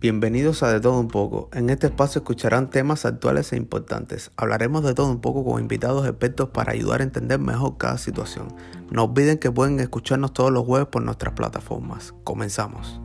Bienvenidos a De Todo Un poco. En este espacio escucharán temas actuales e importantes. Hablaremos de todo un poco con invitados expertos para ayudar a entender mejor cada situación. No olviden que pueden escucharnos todos los jueves por nuestras plataformas. Comenzamos.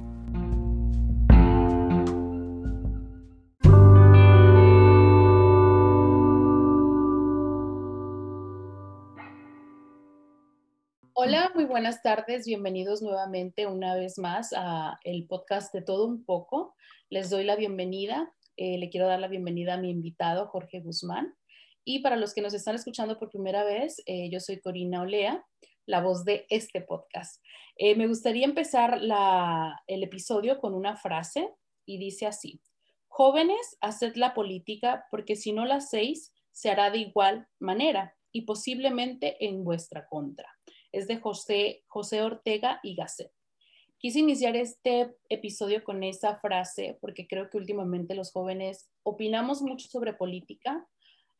Buenas tardes. Bienvenidos nuevamente una vez más a el podcast de Todo un poco. Les doy la bienvenida. Eh, le quiero dar la bienvenida a mi invitado, Jorge Guzmán. Y para los que nos están escuchando por primera vez, eh, yo soy Corina Olea, la voz de este podcast. Eh, me gustaría empezar el episodio con una frase y dice así, jóvenes, haced la política porque si no la hacéis, se hará de igual manera y posiblemente en vuestra contra es de José, José Ortega y Gasset. Quise iniciar este episodio con esa frase porque creo que últimamente los jóvenes opinamos mucho sobre política,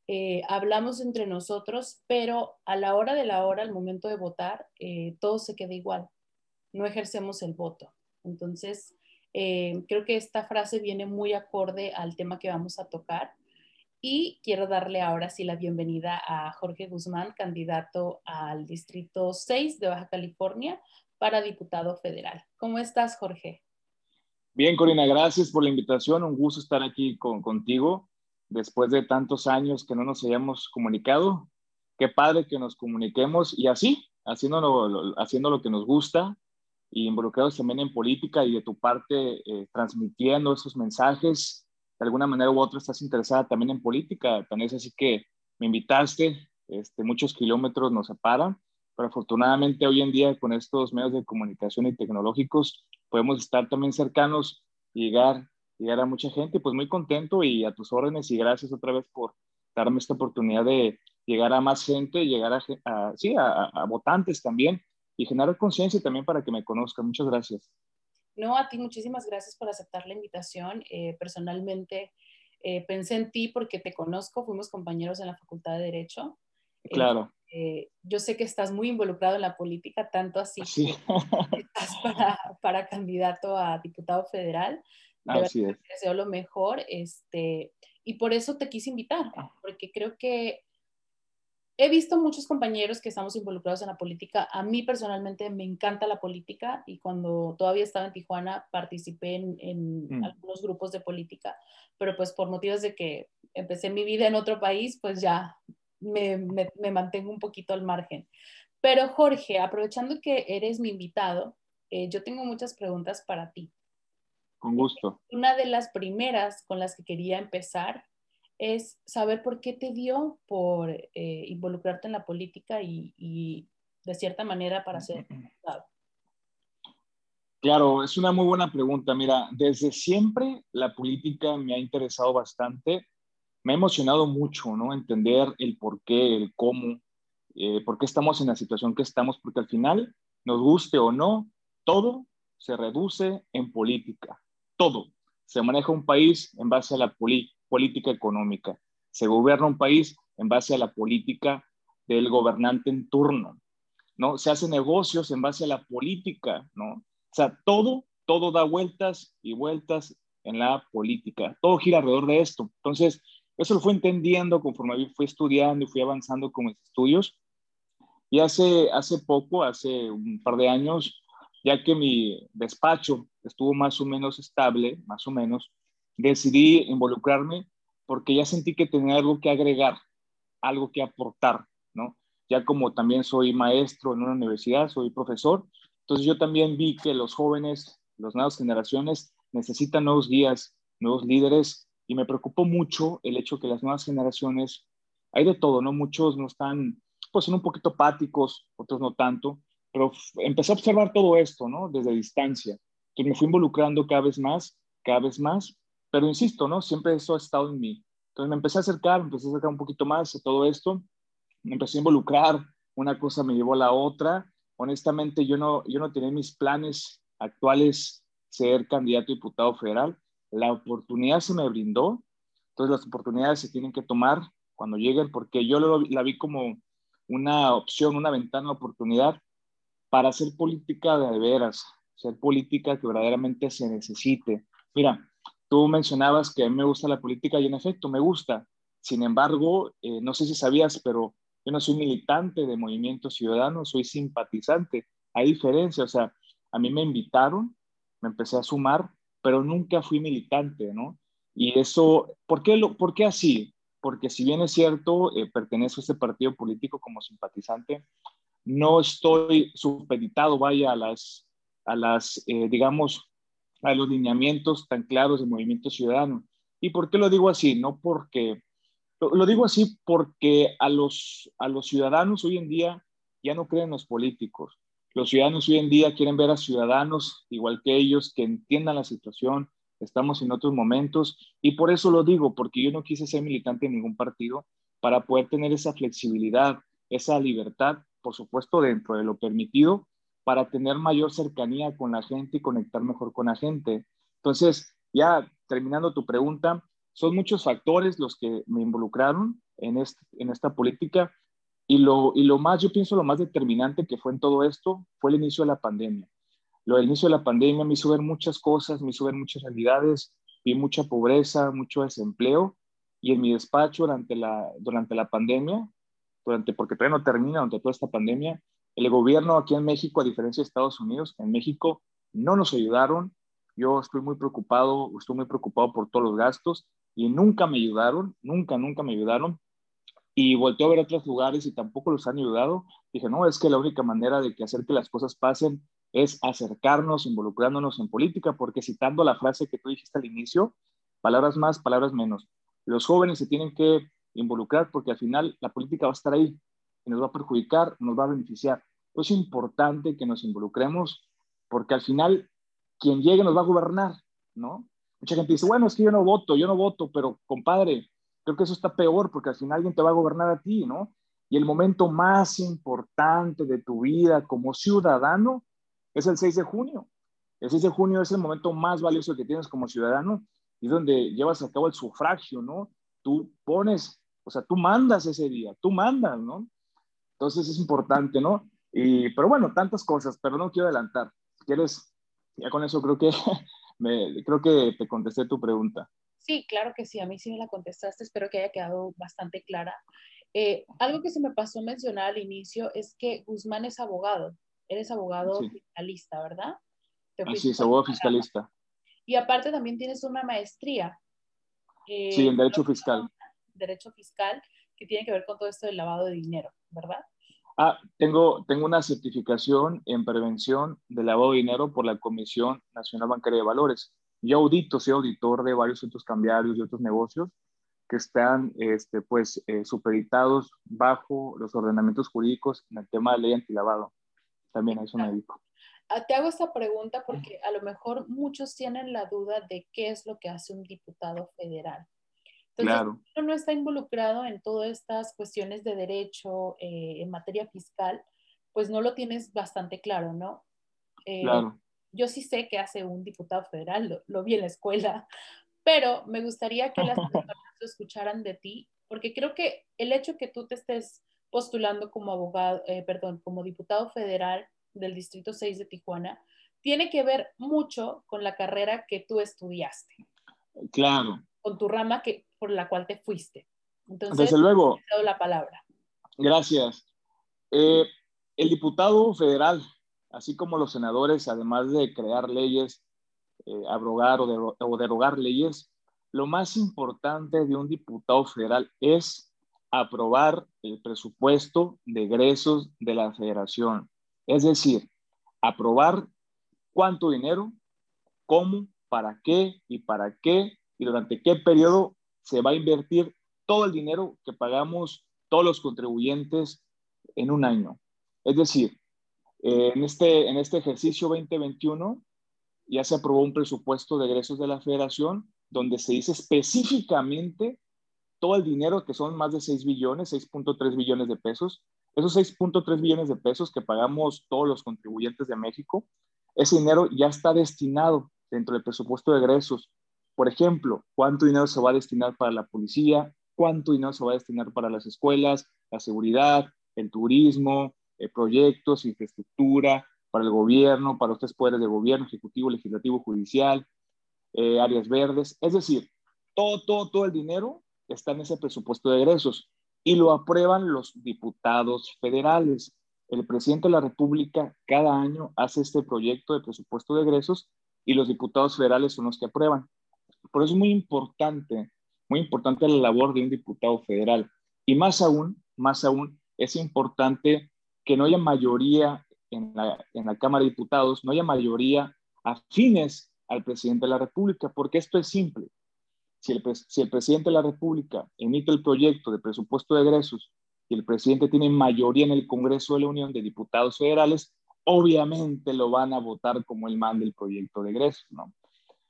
eh, hablamos entre nosotros, pero a la hora de la hora, al momento de votar, eh, todo se queda igual. No ejercemos el voto. Entonces, eh, creo que esta frase viene muy acorde al tema que vamos a tocar y quiero darle ahora sí la bienvenida a Jorge Guzmán, candidato al Distrito 6 de Baja California para diputado federal. ¿Cómo estás, Jorge? Bien, Corina, gracias por la invitación. Un gusto estar aquí con, contigo después de tantos años que no nos hayamos comunicado. Qué padre que nos comuniquemos y así, haciendo lo, haciendo lo que nos gusta y involucrados también en política y de tu parte eh, transmitiendo esos mensajes de alguna manera u otra estás interesada también en política. Tan es así que me invitaste, este, muchos kilómetros nos separan, pero afortunadamente hoy en día con estos medios de comunicación y tecnológicos podemos estar también cercanos y llegar, llegar a mucha gente. Pues muy contento y a tus órdenes y gracias otra vez por darme esta oportunidad de llegar a más gente, llegar a, sí, a, a votantes también y generar conciencia también para que me conozcan. Muchas gracias. No, a ti muchísimas gracias por aceptar la invitación. Eh, personalmente eh, pensé en ti porque te conozco, fuimos compañeros en la Facultad de Derecho. Claro. Eh, yo sé que estás muy involucrado en la política, tanto así que estás para, candidato a diputado federal. así es. Te deseo lo mejor. Este, y por eso te quise invitar, porque creo que he visto muchos compañeros que estamos involucrados en la política. A mí personalmente me encanta la política y cuando todavía estaba en Tijuana participé en, mm. algunos grupos de política, pero pues por motivos de que empecé mi vida en otro país, pues ya me, mantengo un poquito al margen. Pero Jorge, aprovechando que eres mi invitado, eh, yo tengo muchas preguntas para ti. Con gusto. Una de las primeras con las que quería empezar es saber por qué te dio por eh, involucrarte en la política y, de cierta manera para ser diputado. Claro, es una muy buena pregunta. Mira, desde siempre la política me ha interesado bastante. Me ha emocionado mucho, ¿no? Entender el por qué, el cómo, eh, por qué estamos en la situación que estamos, porque al final, nos guste o no, todo se reduce en política. Todo. Se maneja un país en base a la política política económica. Se gobierna un país en base a la política del gobernante en turno, ¿no? Se hacen negocios en base a la política, ¿no? O sea, todo, todo da vueltas y vueltas en la política. Todo gira alrededor de esto. Entonces, eso lo fui entendiendo conforme fui estudiando y fui avanzando con mis estudios. Y hace, hace poco, hace un par de años, ya que mi despacho estuvo más o menos estable, más o menos, decidí involucrarme porque ya sentí que tenía algo que agregar, algo que aportar, ¿no? Ya como también soy maestro en una universidad, soy profesor, entonces yo también vi que los jóvenes, las nuevas generaciones necesitan nuevos guías, nuevos líderes y me preocupó mucho el hecho que las nuevas generaciones, hay de todo, ¿no? Muchos no están, pues son un poquito apáticos, otros no tanto, pero empecé a observar todo esto, ¿no? Desde distancia. Entonces me fui involucrando cada vez más, cada vez más pero insisto, ¿no? Siempre eso ha estado en mí. Entonces me empecé a acercar, me empecé a acercar un poquito más a todo esto, me empecé a involucrar, una cosa me llevó a la otra. Honestamente, yo no, yo no tenía mis planes actuales ser candidato a diputado federal. La oportunidad se me brindó, entonces las oportunidades se tienen que tomar cuando lleguen, porque yo lo, la vi como una opción, una ventana de oportunidad para hacer política de veras, ser política que verdaderamente se necesite. Mira, Tú mencionabas que a mí me gusta la política y en efecto me gusta. Sin embargo, eh, no sé si sabías, pero yo no soy militante de Movimiento Ciudadano, soy simpatizante. Hay diferencia, o sea, a mí me invitaron, me empecé a sumar, pero nunca fui militante, ¿no? Y eso, ¿por qué, lo, por qué así? Porque si bien es cierto, eh, pertenezco a este partido político como simpatizante, no estoy supeditado, vaya, a las, a las eh, digamos, a los lineamientos tan claros del movimiento ciudadano. ¿Y por qué lo digo así? No porque, lo, digo así porque a los, a los ciudadanos hoy en día ya no creen los políticos. Los ciudadanos hoy en día quieren ver a ciudadanos igual que ellos, que entiendan la situación. Estamos en otros momentos y por eso lo digo, porque yo no quise ser militante en ningún partido para poder tener esa flexibilidad, esa libertad, por supuesto, dentro de lo permitido, para tener mayor cercanía con la gente y conectar mejor con la gente. Entonces, ya terminando tu pregunta, son muchos factores los que me involucraron en, esta política y lo, y lo más, yo pienso lo más determinante que fue en todo esto fue el inicio de la pandemia. Lo del inicio de la pandemia me hizo ver muchas cosas, me hizo ver muchas realidades, vi mucha pobreza, mucho desempleo y en mi despacho durante la, durante la pandemia, durante, porque todavía no termina, durante toda esta pandemia, el gobierno aquí en México, a diferencia de Estados Unidos, en México no nos ayudaron. Yo estoy muy preocupado, estoy muy preocupado por todos los gastos y nunca me ayudaron, nunca, nunca me ayudaron. Y volteé a ver otros lugares y tampoco los han ayudado. Dije, no, es que la única manera de que hacer que las cosas pasen es acercarnos, involucrándonos en política, porque citando la frase que tú dijiste al inicio, palabras más, palabras menos. Los jóvenes se tienen que involucrar porque al final la política va a estar ahí, que nos va a perjudicar, nos va a beneficiar. Es importante que nos involucremos porque al final quien llegue nos va a gobernar, ¿no? Mucha gente dice, bueno, es que yo no voto, yo no voto, pero compadre, creo que eso está peor porque al final alguien te va a gobernar a ti, ¿no? Y el momento más importante de tu vida como ciudadano es el 6 de junio. El 6 de junio es el momento más valioso que tienes como ciudadano y es donde llevas a cabo el sufragio, ¿no? Tú pones, o sea, tú mandas ese día, tú mandas, ¿no? Entonces es importante, ¿no? Y, pero bueno, tantas cosas, pero no quiero adelantar. Si quieres, ya con eso creo que, me, creo que te contesté tu pregunta. Sí, claro que sí, a mí sí me la contestaste, espero que haya quedado bastante clara. Eh, algo que se me pasó mencionar al inicio es que Guzmán es abogado, eres abogado fiscalista, ¿verdad? Así es, abogado fiscalista. Y aparte también tienes una maestría. Eh, sí, en Derecho Fiscal. Derecho Fiscal, que tiene que ver con todo esto del lavado de dinero, ¿verdad? Ah, tengo, tengo una certificación en prevención del lavado de dinero por la Comisión Nacional Bancaria de Valores. Yo audito, soy auditor de varios centros cambiarios y otros negocios que están este, pues, eh, supeditados bajo los ordenamientos jurídicos en el tema de ley antilavado. También a eso me dedico. Ah, te hago esta pregunta porque a lo mejor muchos tienen la duda de qué es lo que hace un diputado federal. Entonces, claro. si uno no está involucrado en todas estas cuestiones de derecho eh, en materia fiscal, pues no lo tienes bastante claro, ¿no? Eh, claro. Yo sí sé que hace un diputado federal, lo, lo vi en la escuela, pero me gustaría que las personas lo escucharan de ti, porque creo que el hecho que tú te estés postulando como abogado, eh, perdón, como diputado federal del Distrito 6 de Tijuana, tiene que ver mucho con la carrera que tú estudiaste. Claro. Con tu rama que, por la cual te fuiste. Entonces, Desde luego. Te la palabra. Gracias. Eh, el diputado federal, así como los senadores, además de crear leyes, eh, abrogar o, o derogar leyes, lo más importante de un diputado federal es aprobar el presupuesto de egresos de la federación. Es decir, aprobar cuánto dinero, cómo, para qué y para qué y durante qué periodo se va a invertir todo el dinero que pagamos todos los contribuyentes en un año. Es decir, en, este, en este ejercicio 2021 ya se aprobó un presupuesto de egresos de la federación donde se dice específicamente todo el dinero que son más de 6 billones, 6.3 billones de pesos, esos 6.3 billones de pesos que pagamos todos los contribuyentes de México, ese dinero ya está destinado dentro del presupuesto de egresos. Por ejemplo, cuánto dinero se va a destinar para la policía, cuánto dinero se va a destinar para las escuelas, la seguridad, el turismo, eh, proyectos, infraestructura, para el gobierno, para los tres poderes de gobierno, ejecutivo, legislativo, judicial. eh, áreas verdes. Es decir, todo, todo, todo el dinero está en ese presupuesto de egresos y lo aprueban los diputados federales. El presidente de la República cada año hace este proyecto de presupuesto de egresos y los diputados federales son los que aprueban. Por eso es muy importante, muy importante la labor de un diputado federal. Y más aún, más aún, es importante que no haya mayoría en la, Cámara de Diputados, no haya mayoría afines al presidente de la República, porque esto es simple. Si el, si el presidente de la República emite el proyecto de presupuesto de egresos y el presidente tiene mayoría en el Congreso de la Unión de Diputados Federales, obviamente lo van a votar como el manda el proyecto de egresos, ¿no?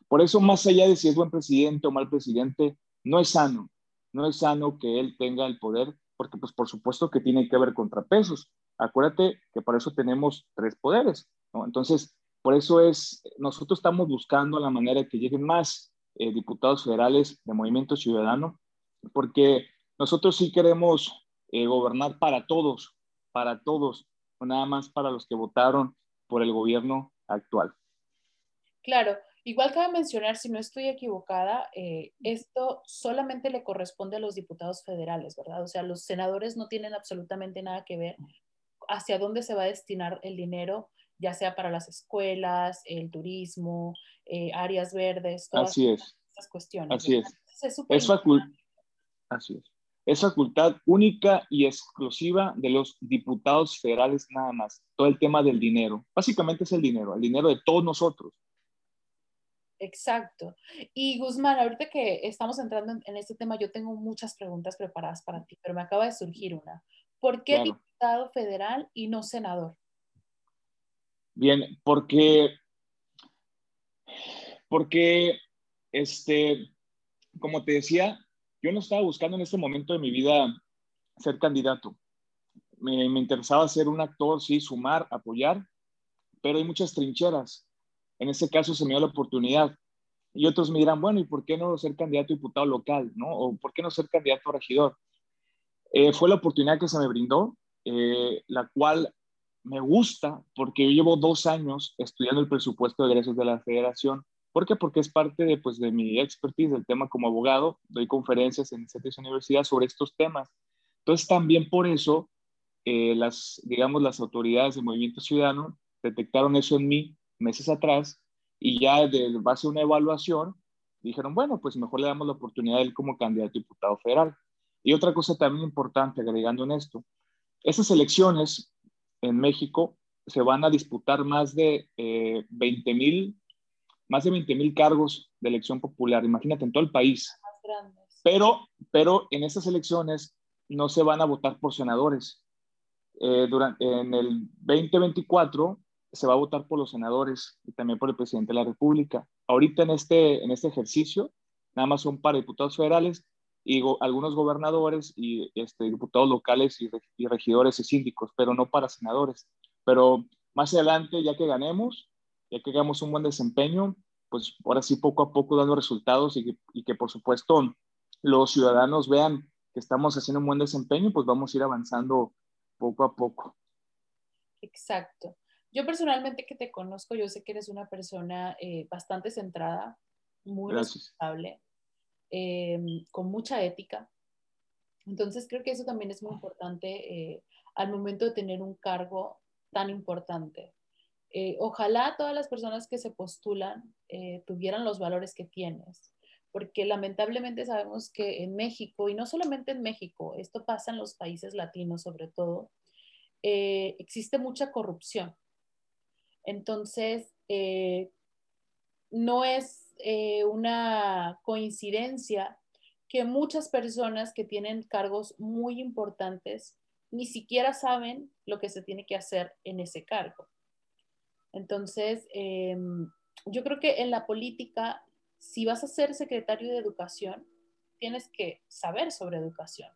Por eso, más allá de si es buen presidente o mal presidente, no es sano, no es sano que él tenga el poder, porque pues por supuesto que tiene que haber contrapesos. Acuérdate que para eso tenemos tres poderes, ¿no? Entonces, por eso es, nosotros estamos buscando la manera de que lleguen más eh, diputados federales de Movimiento Ciudadano, porque nosotros sí queremos eh, gobernar para todos, para todos, no nada más para los que votaron por el gobierno actual. Claro, igual cabe mencionar, si no estoy equivocada, eh, esto solamente le corresponde a los diputados federales, ¿verdad? O sea, los senadores no tienen absolutamente nada que ver hacia dónde se va a destinar el dinero ya sea para las escuelas, el turismo, eh, áreas verdes, todas Así es. cuestiones. Así es. Es, Así es. Es facultad única y exclusiva de los diputados federales nada más. Todo el tema del dinero. Básicamente es el dinero, el dinero de todos nosotros. Exacto. Y Guzmán, ahorita que estamos entrando en, este tema, yo tengo muchas preguntas preparadas para ti, pero me acaba de surgir una. ¿Por qué diputado federal y no senador? Bien, porque, porque, este, como te decía, yo no estaba buscando en este momento de mi vida ser candidato. Me, me interesaba ser un actor, sí, sumar, apoyar, pero hay muchas trincheras. En este caso se me dio la oportunidad. Y otros me dirán, bueno, ¿y por qué no ser candidato a diputado local? ¿no? ¿O por qué no ser candidato a regidor? Eh, fue la oportunidad que se me brindó, eh, la cual me gusta porque yo llevo dos años estudiando el presupuesto de egresos de la federación. ¿Por qué? Porque es parte de, pues, de mi expertise del tema como abogado. Doy conferencias en esta universidad sobre estos temas. Entonces, también por eso, eh, las, digamos, las autoridades del Movimiento Ciudadano detectaron eso en mí meses atrás y ya de base a una evaluación dijeron, bueno, pues mejor le damos la oportunidad a él como candidato a diputado federal. Y otra cosa también importante, agregando en esto, esas elecciones en México se van a disputar más de eh, 20 mil más de 20 mil cargos de elección popular, imagínate, en todo el país. Pero, pero en esas elecciones no se van a votar por senadores. Eh, durante, en el 2024 se va a votar por los senadores y también por el presidente de la República. Ahorita en este, en este ejercicio, nada más son para diputados federales y algunos gobernadores y este, diputados locales y, regidores y síndicos, pero no para senadores. Pero más adelante, ya que ganemos, ya que hagamos un buen desempeño, pues ahora sí poco a poco dando resultados y que, y que por supuesto los ciudadanos vean que estamos haciendo un buen desempeño, pues vamos a ir avanzando poco a poco. Exacto. Yo personalmente que te conozco, yo sé que eres una persona eh, bastante centrada, muy responsable, Em, con mucha ética. Entonces creo que eso también es muy importante eh, al momento de tener un cargo tan importante. Eh, ojalá todas las personas que se postulan eh, tuvieran los valores que tienes, porque lamentablemente sabemos que en México, y no solamente en México, esto pasa en los países latinos sobre todo, existe mucha corrupción. Entonces, no es eh, una coincidencia que muchas personas que tienen cargos muy importantes ni siquiera saben lo que se tiene que hacer en ese cargo. Entonces, em, yo creo que en la política, si vas a ser secretario de educación, tienes que saber sobre educación.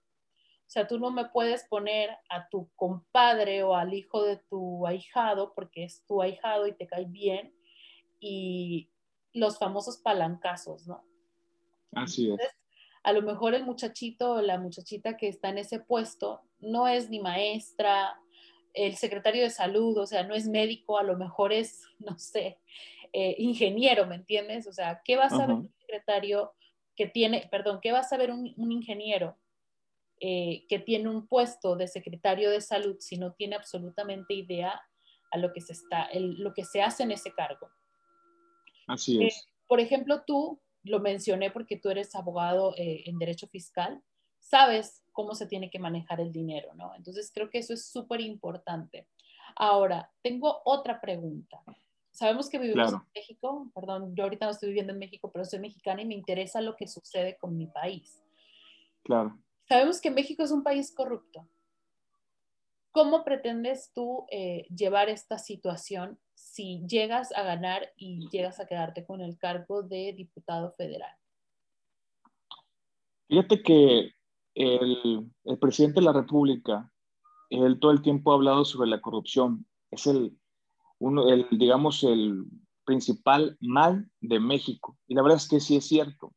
O sea, tú no me puedes poner a tu compadre o al hijo de tu ahijado porque es tu ahijado y te cae bien y los famosos palancazos, ¿no? Así es. a lo mejor el muchachito o la muchachita que está en ese puesto no es ni maestra, el secretario de salud, o sea, no es médico, a lo mejor es, no sé, eh, ingeniero, ¿me entiendes? O sea, ¿qué va a saber un secretario que tiene, perdón, qué va a saber un, ingeniero eh, que tiene un puesto de secretario de salud si no tiene absolutamente idea a lo que se, está, lo que se hace en ese cargo? Así es. por ejemplo, tú, lo mencioné porque tú eres abogado en derecho fiscal, sabes cómo se tiene que manejar el dinero, ¿no? Entonces creo que eso es súper importante. Ahora, tengo otra pregunta. Sabemos que vivimos en México, perdón, yo ahorita no estoy viviendo en México, pero soy mexicana y me interesa lo que sucede con mi país. Claro. Sabemos que México es un país corrupto. ¿Cómo pretendes tú eh, llevar esta situación si llegas a ganar y llegas a quedarte con el cargo de diputado federal? Fíjate que el, presidente de la República, él todo el tiempo ha hablado sobre la corrupción. Es el, uno, el, digamos, el principal mal de México. Y la verdad es que sí es cierto.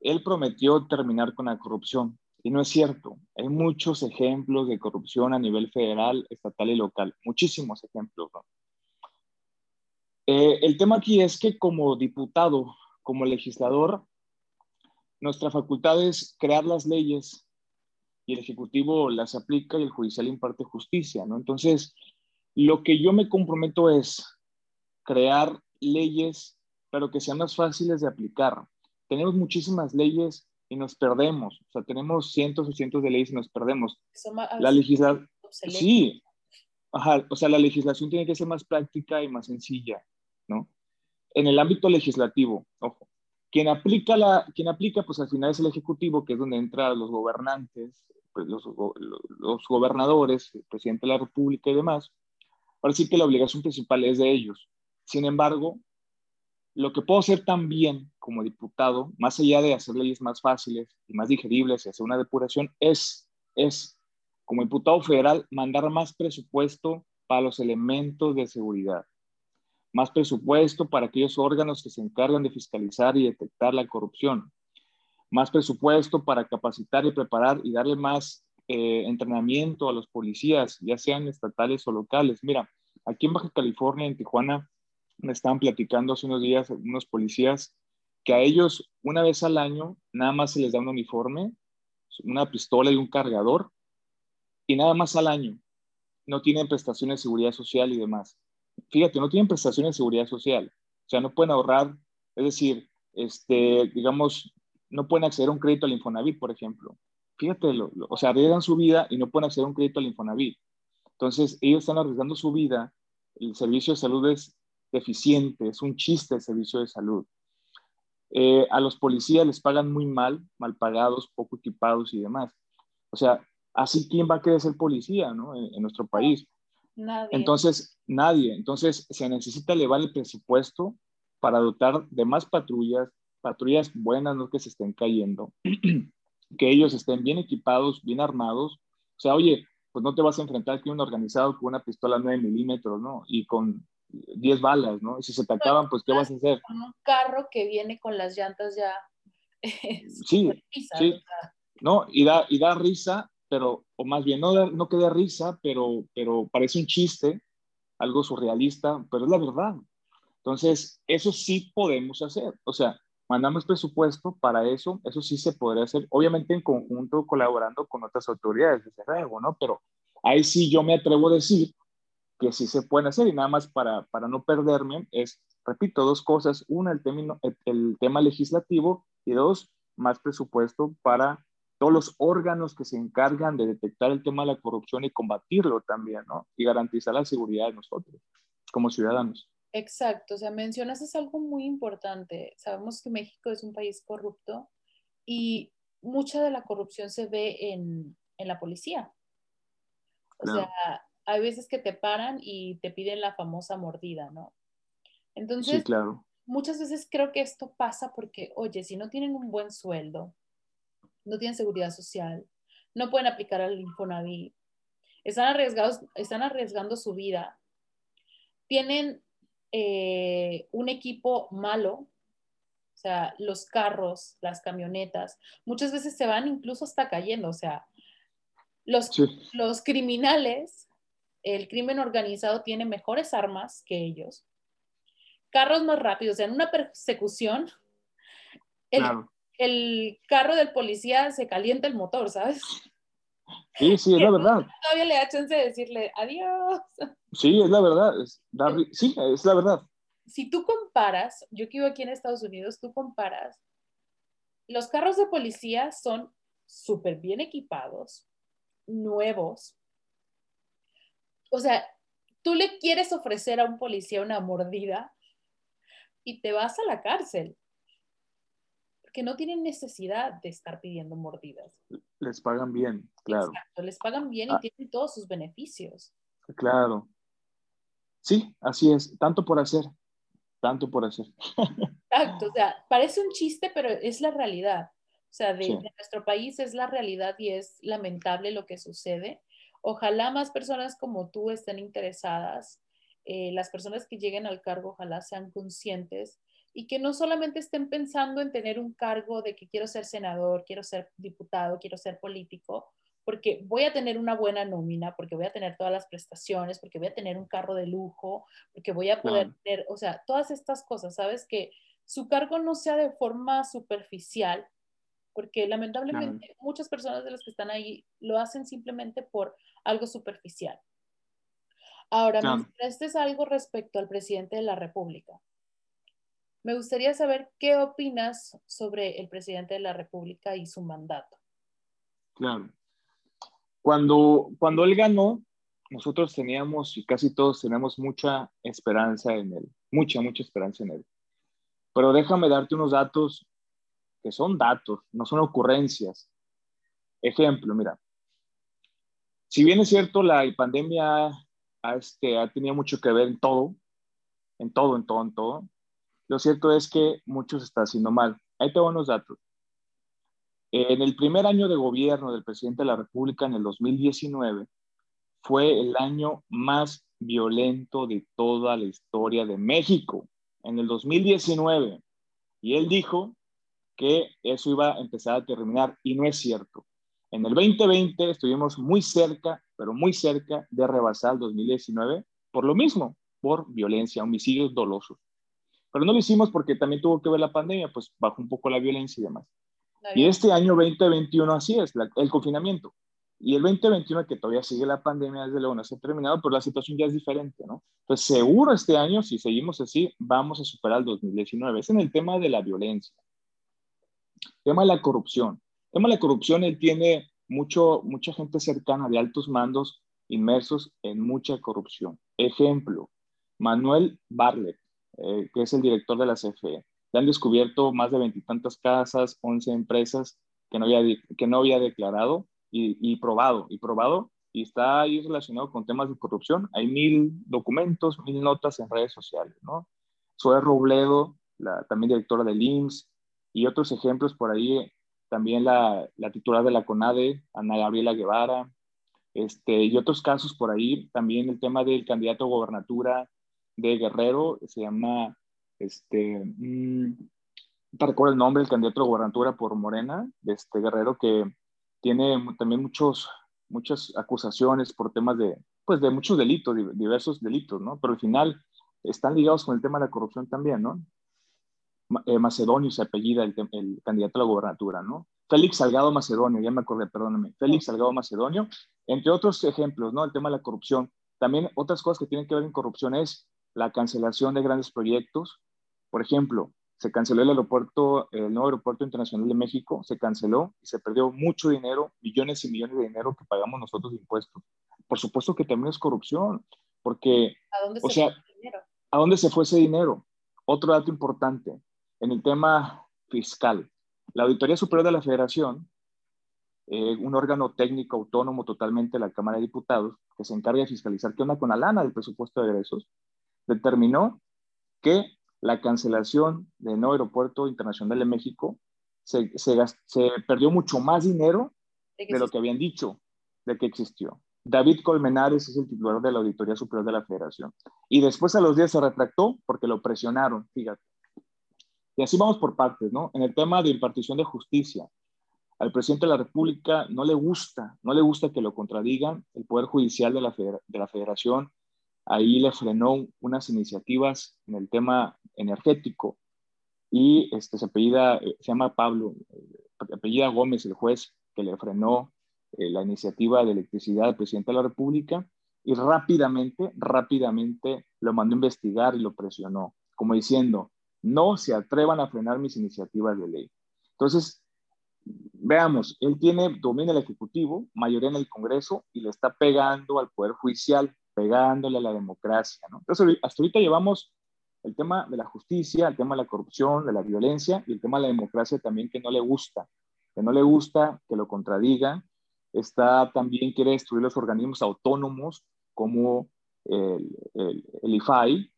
Él prometió terminar con la corrupción. Y no es cierto. Hay muchos ejemplos de corrupción a nivel federal, estatal y local. Muchísimos ejemplos. Eh, el tema aquí es que como diputado, como legislador, nuestra facultad es crear las leyes y el Ejecutivo las aplica y el Judicial imparte justicia, ¿no? Entonces, lo que yo me comprometo es crear leyes, pero que sean más fáciles de aplicar. Tenemos muchísimas leyes y nos perdemos. O sea, tenemos cientos y cientos de leyes y nos perdemos. La legislación... Sí. Ajá, o sea, la legislación tiene que ser más práctica y más sencilla, ¿no? En el ámbito legislativo, ojo, quien aplica, la, quien aplica, pues al final es el Ejecutivo, que es donde entran los gobernantes, pues, los, los, gobernadores, el presidente de la República y demás, ahora sí que la obligación principal es de ellos. Sin embargo, lo que puedo hacer también como diputado, más allá de hacer leyes más fáciles y más digeribles y hacer una depuración, es, es como diputado federal, mandar más presupuesto para los elementos de seguridad, más presupuesto para aquellos órganos que se encargan de fiscalizar y detectar la corrupción, más presupuesto para capacitar y preparar y darle más eh, entrenamiento a los policías, ya sean estatales o locales. Mira, aquí en Baja California, en Tijuana, me estaban platicando hace unos días unos policías que a ellos una vez al año nada más se les da un uniforme, una pistola y un cargador, y nada más al año. No tienen prestaciones de seguridad social y demás. Fíjate, no tienen prestaciones de seguridad social. O sea, no pueden ahorrar, es decir, este, digamos, no pueden acceder a un crédito al Infonavit, por ejemplo. Fíjate, o sea, arriesgan su vida y no pueden acceder a un crédito al Infonavit. Entonces, ellos están arriesgando su vida, el servicio de salud es deficiente, es un chiste el servicio de salud. Eh, a los policías les pagan muy mal, mal pagados, poco equipados y demás. O sea, así quién va a querer ser policía ¿no? en, nuestro país. Nadie. Entonces, nadie. Entonces, se necesita elevar el presupuesto para dotar de más patrullas, patrullas buenas, no que se estén cayendo, que ellos estén bien equipados, bien armados. O sea, oye, pues no te vas a enfrentar con un organizado con una pistola 9 milímetros, ¿no? Y con 10 balas, ¿no? Y si se te acaban, pues ¿qué vas a hacer? Con un carro que viene con las llantas ya. sí, sí. No, y da, y da risa, pero, o más bien, no, no que risa, pero, pero parece un chiste, algo surrealista, pero es la verdad. Entonces, eso sí podemos hacer. O sea, mandamos presupuesto para eso, eso sí se podría hacer, obviamente en conjunto colaborando con otras autoridades, ¿no? Pero ahí sí yo me atrevo a decir que sí se pueden hacer y nada más para, para no perderme es, repito, dos cosas, una, el, término, el, tema legislativo y dos, más presupuesto para todos los órganos que se encargan de detectar el tema de la corrupción y combatirlo también, ¿no? Y garantizar la seguridad de nosotros como ciudadanos. Exacto, o sea, mencionas es algo muy importante. Sabemos que México es un país corrupto y mucha de la corrupción se ve en, la policía. O sea, hay veces que te paran y te piden la famosa mordida, ¿no? Entonces, claro. muchas veces creo que esto pasa porque, oye, si no tienen un buen sueldo, no tienen seguridad social, no pueden aplicar al Infonavit, están, arriesgados, están arriesgando su vida, tienen eh, un equipo malo, o sea, los carros, las camionetas, muchas veces se van incluso hasta cayendo, o sea, los, los criminales, el crimen organizado tiene mejores armas que ellos, carros más rápidos. O sea, en una persecución, el, el carro del policía se calienta el motor, ¿sabes? Sí, sí, es la verdad. Todavía le da chance de decirle adiós. Sí, es la verdad. sí, es la verdad. Si tú comparas, yo que vivo aquí en Estados Unidos, tú comparas, los carros de policía son súper bien equipados, nuevos. O sea, tú le quieres ofrecer a un policía una mordida y te vas a la cárcel que no tienen necesidad de estar pidiendo mordidas. Les pagan bien, claro. Exacto, les pagan bien y ah. tienen todos sus beneficios. Claro. Sí, así es, tanto por hacer, tanto por hacer. Exacto, o sea, parece un chiste, pero es la realidad. O sea, de, nuestro país es la realidad y es lamentable lo que sucede. Ojalá más personas como tú estén interesadas, eh, las personas que lleguen al cargo, ojalá sean conscientes y que no solamente estén pensando en tener un cargo de que quiero ser senador, quiero ser diputado, quiero ser político, porque voy a tener una buena nómina, porque voy a tener todas las prestaciones, porque voy a tener un carro de lujo, porque voy a poder tener, o sea, todas estas cosas, ¿sabes? Que su cargo no sea de forma superficial, porque lamentablemente muchas personas de las que están ahí lo hacen simplemente por algo superficial. Ahora, este es algo respecto al presidente de la República. Me gustaría saber qué opinas sobre el presidente de la República y su mandato. Claro. Cuando, cuando él ganó, nosotros teníamos, y casi todos tenemos mucha esperanza en él, mucha, mucha esperanza en él. Pero déjame darte unos datos que son datos, no son ocurrencias. Ejemplo, mira, si bien es cierto, la pandemia ha, este, ha tenido mucho que ver en todo, en todo, en todo, en todo, lo cierto es que muchos está haciendo mal. Ahí tengo unos datos. En el primer año de gobierno del presidente de la República, en el 2019, fue el año más violento de toda la historia de México, en el 2019. Y él dijo que eso iba a empezar a terminar y no es cierto. En el 2020 estuvimos muy cerca, pero muy cerca de rebasar el 2019 por lo mismo, por violencia, homicidios dolosos. Pero no lo hicimos porque también tuvo que ver la pandemia, pues bajó un poco la violencia y demás. Y este año 2021 así es, el confinamiento. Y el 2021, que todavía sigue la pandemia, desde luego no se ha terminado, pero la situación ya es diferente, ¿no? Entonces, seguro este año, si seguimos así, vamos a superar el 2019. Es en el tema de la violencia. Tema de la corrupción. Tema de la corrupción, él tiene mucho, mucha gente cercana de altos mandos inmersos en mucha corrupción. Ejemplo, Manuel Barlet, eh, que es el director de la CFE. Le han descubierto más de veintitantas casas, 11 empresas que no había, que no había declarado y, probado, y probado, y está ahí relacionado con temas de corrupción. Hay mil documentos, mil notas en redes sociales, ¿no? Zoe Robledo, la, también directora del IMSS, y otros ejemplos por ahí, también la, la titular de la CONADE, Ana Gabriela Guevara, este, y otros casos por ahí, también el tema del candidato a gobernatura de Guerrero, se llama, este, mmm, te recuerdo el nombre, el candidato de gobernatura por Morena, de este Guerrero, que tiene también muchos, muchas acusaciones por temas de, pues de muchos delitos, diversos delitos, ¿no? Pero al final están ligados con el tema de la corrupción también, ¿no? Eh, Macedonio se apellida el, el, candidato a la gobernatura, ¿no? Félix Salgado Macedonio, ya me acordé, perdóname, Félix Salgado Macedonio, entre otros ejemplos, ¿no? El tema de la corrupción. También otras cosas que tienen que ver en corrupción es la cancelación de grandes proyectos. Por ejemplo, se canceló el aeropuerto, el nuevo aeropuerto internacional de México, se canceló y se perdió mucho dinero, millones y millones de dinero que pagamos nosotros de impuestos. Por supuesto que también es corrupción, porque, ¿A dónde se o sea, fue ese dinero? ¿a dónde se fue ese dinero? Otro dato importante, en el tema fiscal, la Auditoría Superior de la Federación, eh, un órgano técnico autónomo totalmente de la Cámara de Diputados, que se encarga de fiscalizar qué onda con la lana del presupuesto de egresos, determinó que la cancelación del nuevo aeropuerto internacional de México se, perdió mucho más dinero de, lo que habían dicho de que existió. David Colmenares es el titular de la Auditoría Superior de la Federación. Y después a los días se retractó porque lo presionaron, fíjate. Y así vamos por partes, ¿no? En el tema de impartición de justicia, al presidente de la República no le gusta, no le gusta que lo contradigan el Poder Judicial de la, de la Federación ahí le frenó unas iniciativas en el tema energético y este, se, apellida, se llama Pablo, apellida Gómez, el juez que le frenó la iniciativa de electricidad del presidente de la República y rápidamente, rápidamente lo mandó a investigar y lo presionó, como diciendo, no se atrevan a frenar mis iniciativas de ley. Entonces, veamos, él tiene, domina el Ejecutivo, mayoría en el Congreso y le está pegando al Poder Judicial, pegándole a la democracia. ¿no? Entonces, hasta ahorita llevamos el tema de la justicia, el tema de la corrupción, de la violencia y el tema de la democracia también que no le gusta, que no le gusta, que lo contradiga. Está también quiere destruir los organismos autónomos como el, el, el IFAI,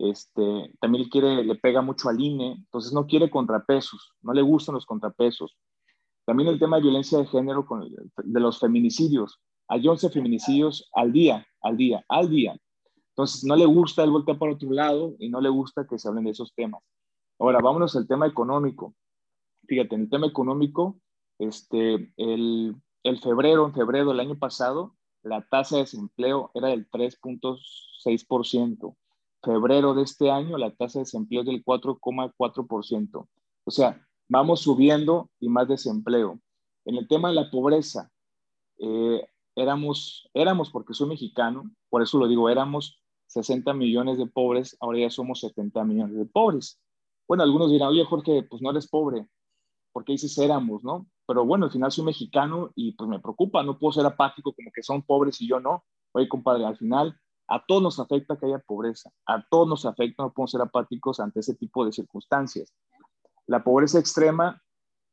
este, también le pega mucho al INE, entonces no quiere contrapesos, no le gustan los contrapesos. También el tema de violencia de género con, de los feminicidios. Hay 11 feminicidios al día, al día, al día. Entonces no le gusta el voltear para otro lado y no le gusta que se hablen de esos temas. Ahora, vámonos al tema económico. Fíjate, en el tema económico, este, el febrero, en febrero del año pasado, la tasa de desempleo era del 3.6% febrero de este año la tasa de desempleo es del 4,4%. O sea, vamos subiendo y más desempleo. En el tema de la pobreza, eh, éramos, éramos, porque soy mexicano, por eso lo digo, éramos 60 millones de pobres, ahora ya somos 70 millones de pobres. Bueno, algunos dirán, oye Jorge, pues no eres pobre, porque dices éramos, ¿no? Pero bueno, al final soy mexicano y pues me preocupa, no puedo ser apático como que son pobres y yo no. Oye, compadre, al final a todos nos afecta que haya pobreza, a todos nos afecta, no podemos ser apáticos ante ese tipo de circunstancias. La pobreza extrema,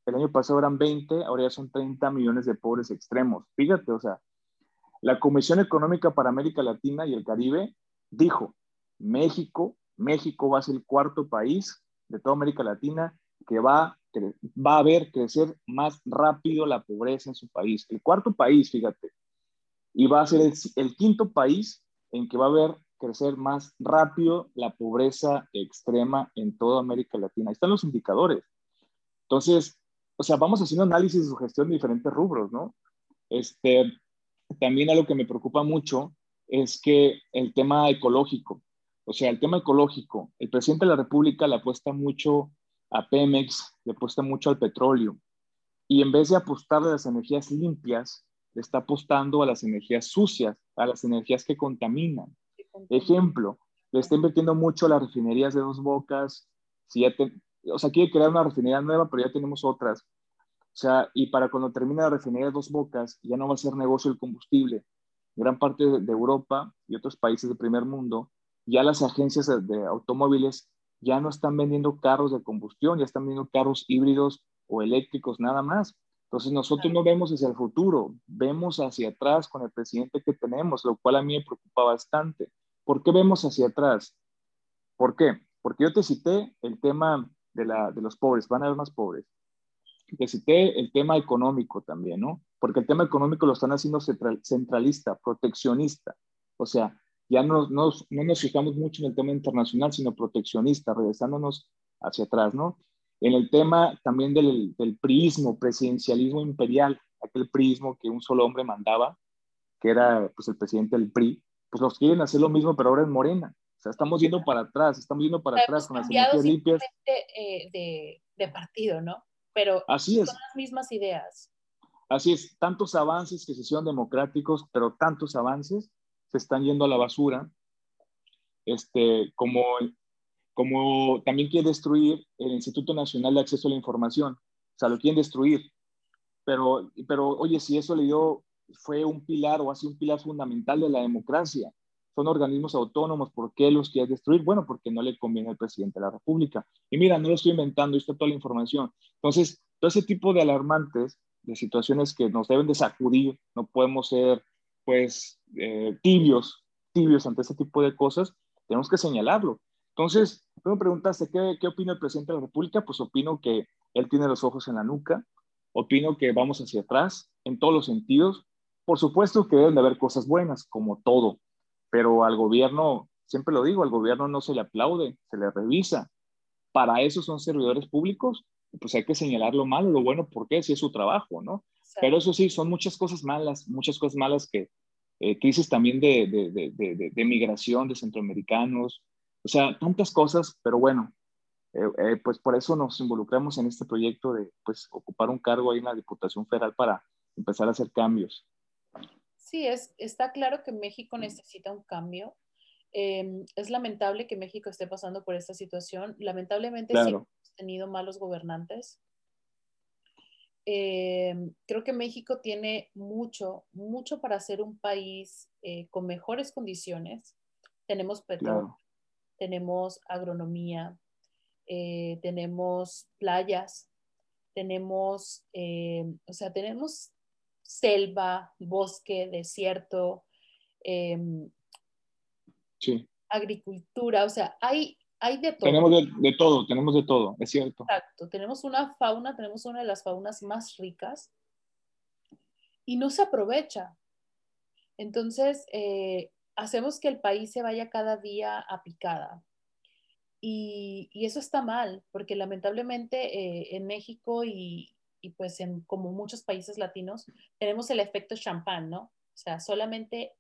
el año pasado eran 20, ahora ya son 30 millones de pobres extremos. Fíjate, o sea, la Comisión Económica para América Latina y el Caribe dijo, México, México va a ser el cuarto país de toda América Latina que va, va a ver crecer más rápido la pobreza en su país. El cuarto país, fíjate, y va a ser el quinto país en que va a haber crecer más rápido la pobreza extrema en toda América Latina. Ahí están los indicadores. Entonces, o sea, vamos haciendo análisis de su gestión de diferentes rubros, ¿no? Este, también algo que me preocupa mucho es que el tema ecológico, o sea, el tema ecológico, el presidente de la República le apuesta mucho a Pemex, le apuesta mucho al petróleo, y en vez de apostar a las energías limpias, le está apostando a las energías sucias, a las energías que contaminan. Ejemplo, le está invirtiendo mucho a las refinerías de dos bocas, si ya o sea, quiere crear una refinería nueva, pero ya tenemos otras. O sea, y para cuando termine la refinería de dos bocas, ya no va a ser negocio el combustible. Gran parte de, Europa y otros países del primer mundo, ya las agencias de, de automóviles ya no están vendiendo carros de combustión, ya están vendiendo carros híbridos o eléctricos nada más. Entonces nosotros no vemos hacia el futuro, vemos hacia atrás con el presidente que tenemos, lo cual a mí me preocupa bastante. ¿Por qué vemos hacia atrás? ¿Por qué? Porque yo te cité el tema de, la, de los pobres, van a haber más pobres. Te cité el tema económico también, ¿no? Porque el tema económico lo están haciendo centralista, proteccionista. O sea, ya no, no, no nos fijamos mucho en el tema internacional, sino proteccionista, regresándonos hacia atrás, ¿no? En el tema también del, del priismo, presidencialismo imperial, aquel prismo que un solo hombre mandaba, que era pues, el presidente del PRI, pues los quieren hacer lo mismo, pero ahora en Morena. O sea, estamos yendo para atrás, estamos yendo para atrás con las energías limpias. Eh, de, de, partido, ¿no? Pero Así es. son las mismas ideas. Así es, tantos avances que se hicieron democráticos, pero tantos avances se están yendo a la basura, este, como como también quiere destruir el Instituto Nacional de Acceso a la Información. O sea, lo quieren destruir. Pero, pero oye, si eso le dio, fue un pilar o ha un pilar fundamental de la democracia. Son organismos autónomos, ¿por qué los quiere destruir? Bueno, porque no le conviene al presidente de la República. Y mira, no lo estoy inventando, está toda la información. Entonces, todo ese tipo de alarmantes, de situaciones que nos deben de sacudir, no podemos ser, pues, eh, tibios, tibios ante ese tipo de cosas, tenemos que señalarlo. Entonces, tú me preguntaste, ¿qué, ¿qué opina el presidente de la República? Pues opino que él tiene los ojos en la nuca, opino que vamos hacia atrás en todos los sentidos. Por supuesto que deben de haber cosas buenas, como todo, pero al gobierno, siempre lo digo, al gobierno no se le aplaude, se le revisa. Para eso son servidores públicos, pues hay que señalar lo malo, lo bueno, porque si es su trabajo, ¿no? Pero eso sí, son muchas cosas malas, muchas cosas malas que, eh, crisis también de, de, de, de, migración de centroamericanos, O sea, tantas cosas, pero bueno, eh, eh, pues por eso nos involucramos en este proyecto de pues ocupar un cargo ahí en la Diputación Federal para empezar a hacer cambios. Sí, es, está claro que México necesita un cambio. Em, es lamentable que México esté pasando por esta situación. Lamentablemente sí hemos tenido malos gobernantes. Em, creo que México tiene mucho, mucho para ser un país eh, con mejores condiciones. Tenemos petróleo, tenemos agronomía, eh, tenemos playas, tenemos, em, o sea, tenemos selva, bosque, desierto, em, agricultura, o sea, hay, hay de todo. Tenemos de, todo, tenemos de todo, es cierto. Exacto, tenemos una fauna, tenemos una de las faunas más ricas y no se aprovecha. Entonces, eh, hacemos que el país se vaya cada día a picada. Y, eso está mal, porque lamentablemente eh, en México y, pues en como muchos países latinos tenemos el efecto champán, ¿no? O sea, solamente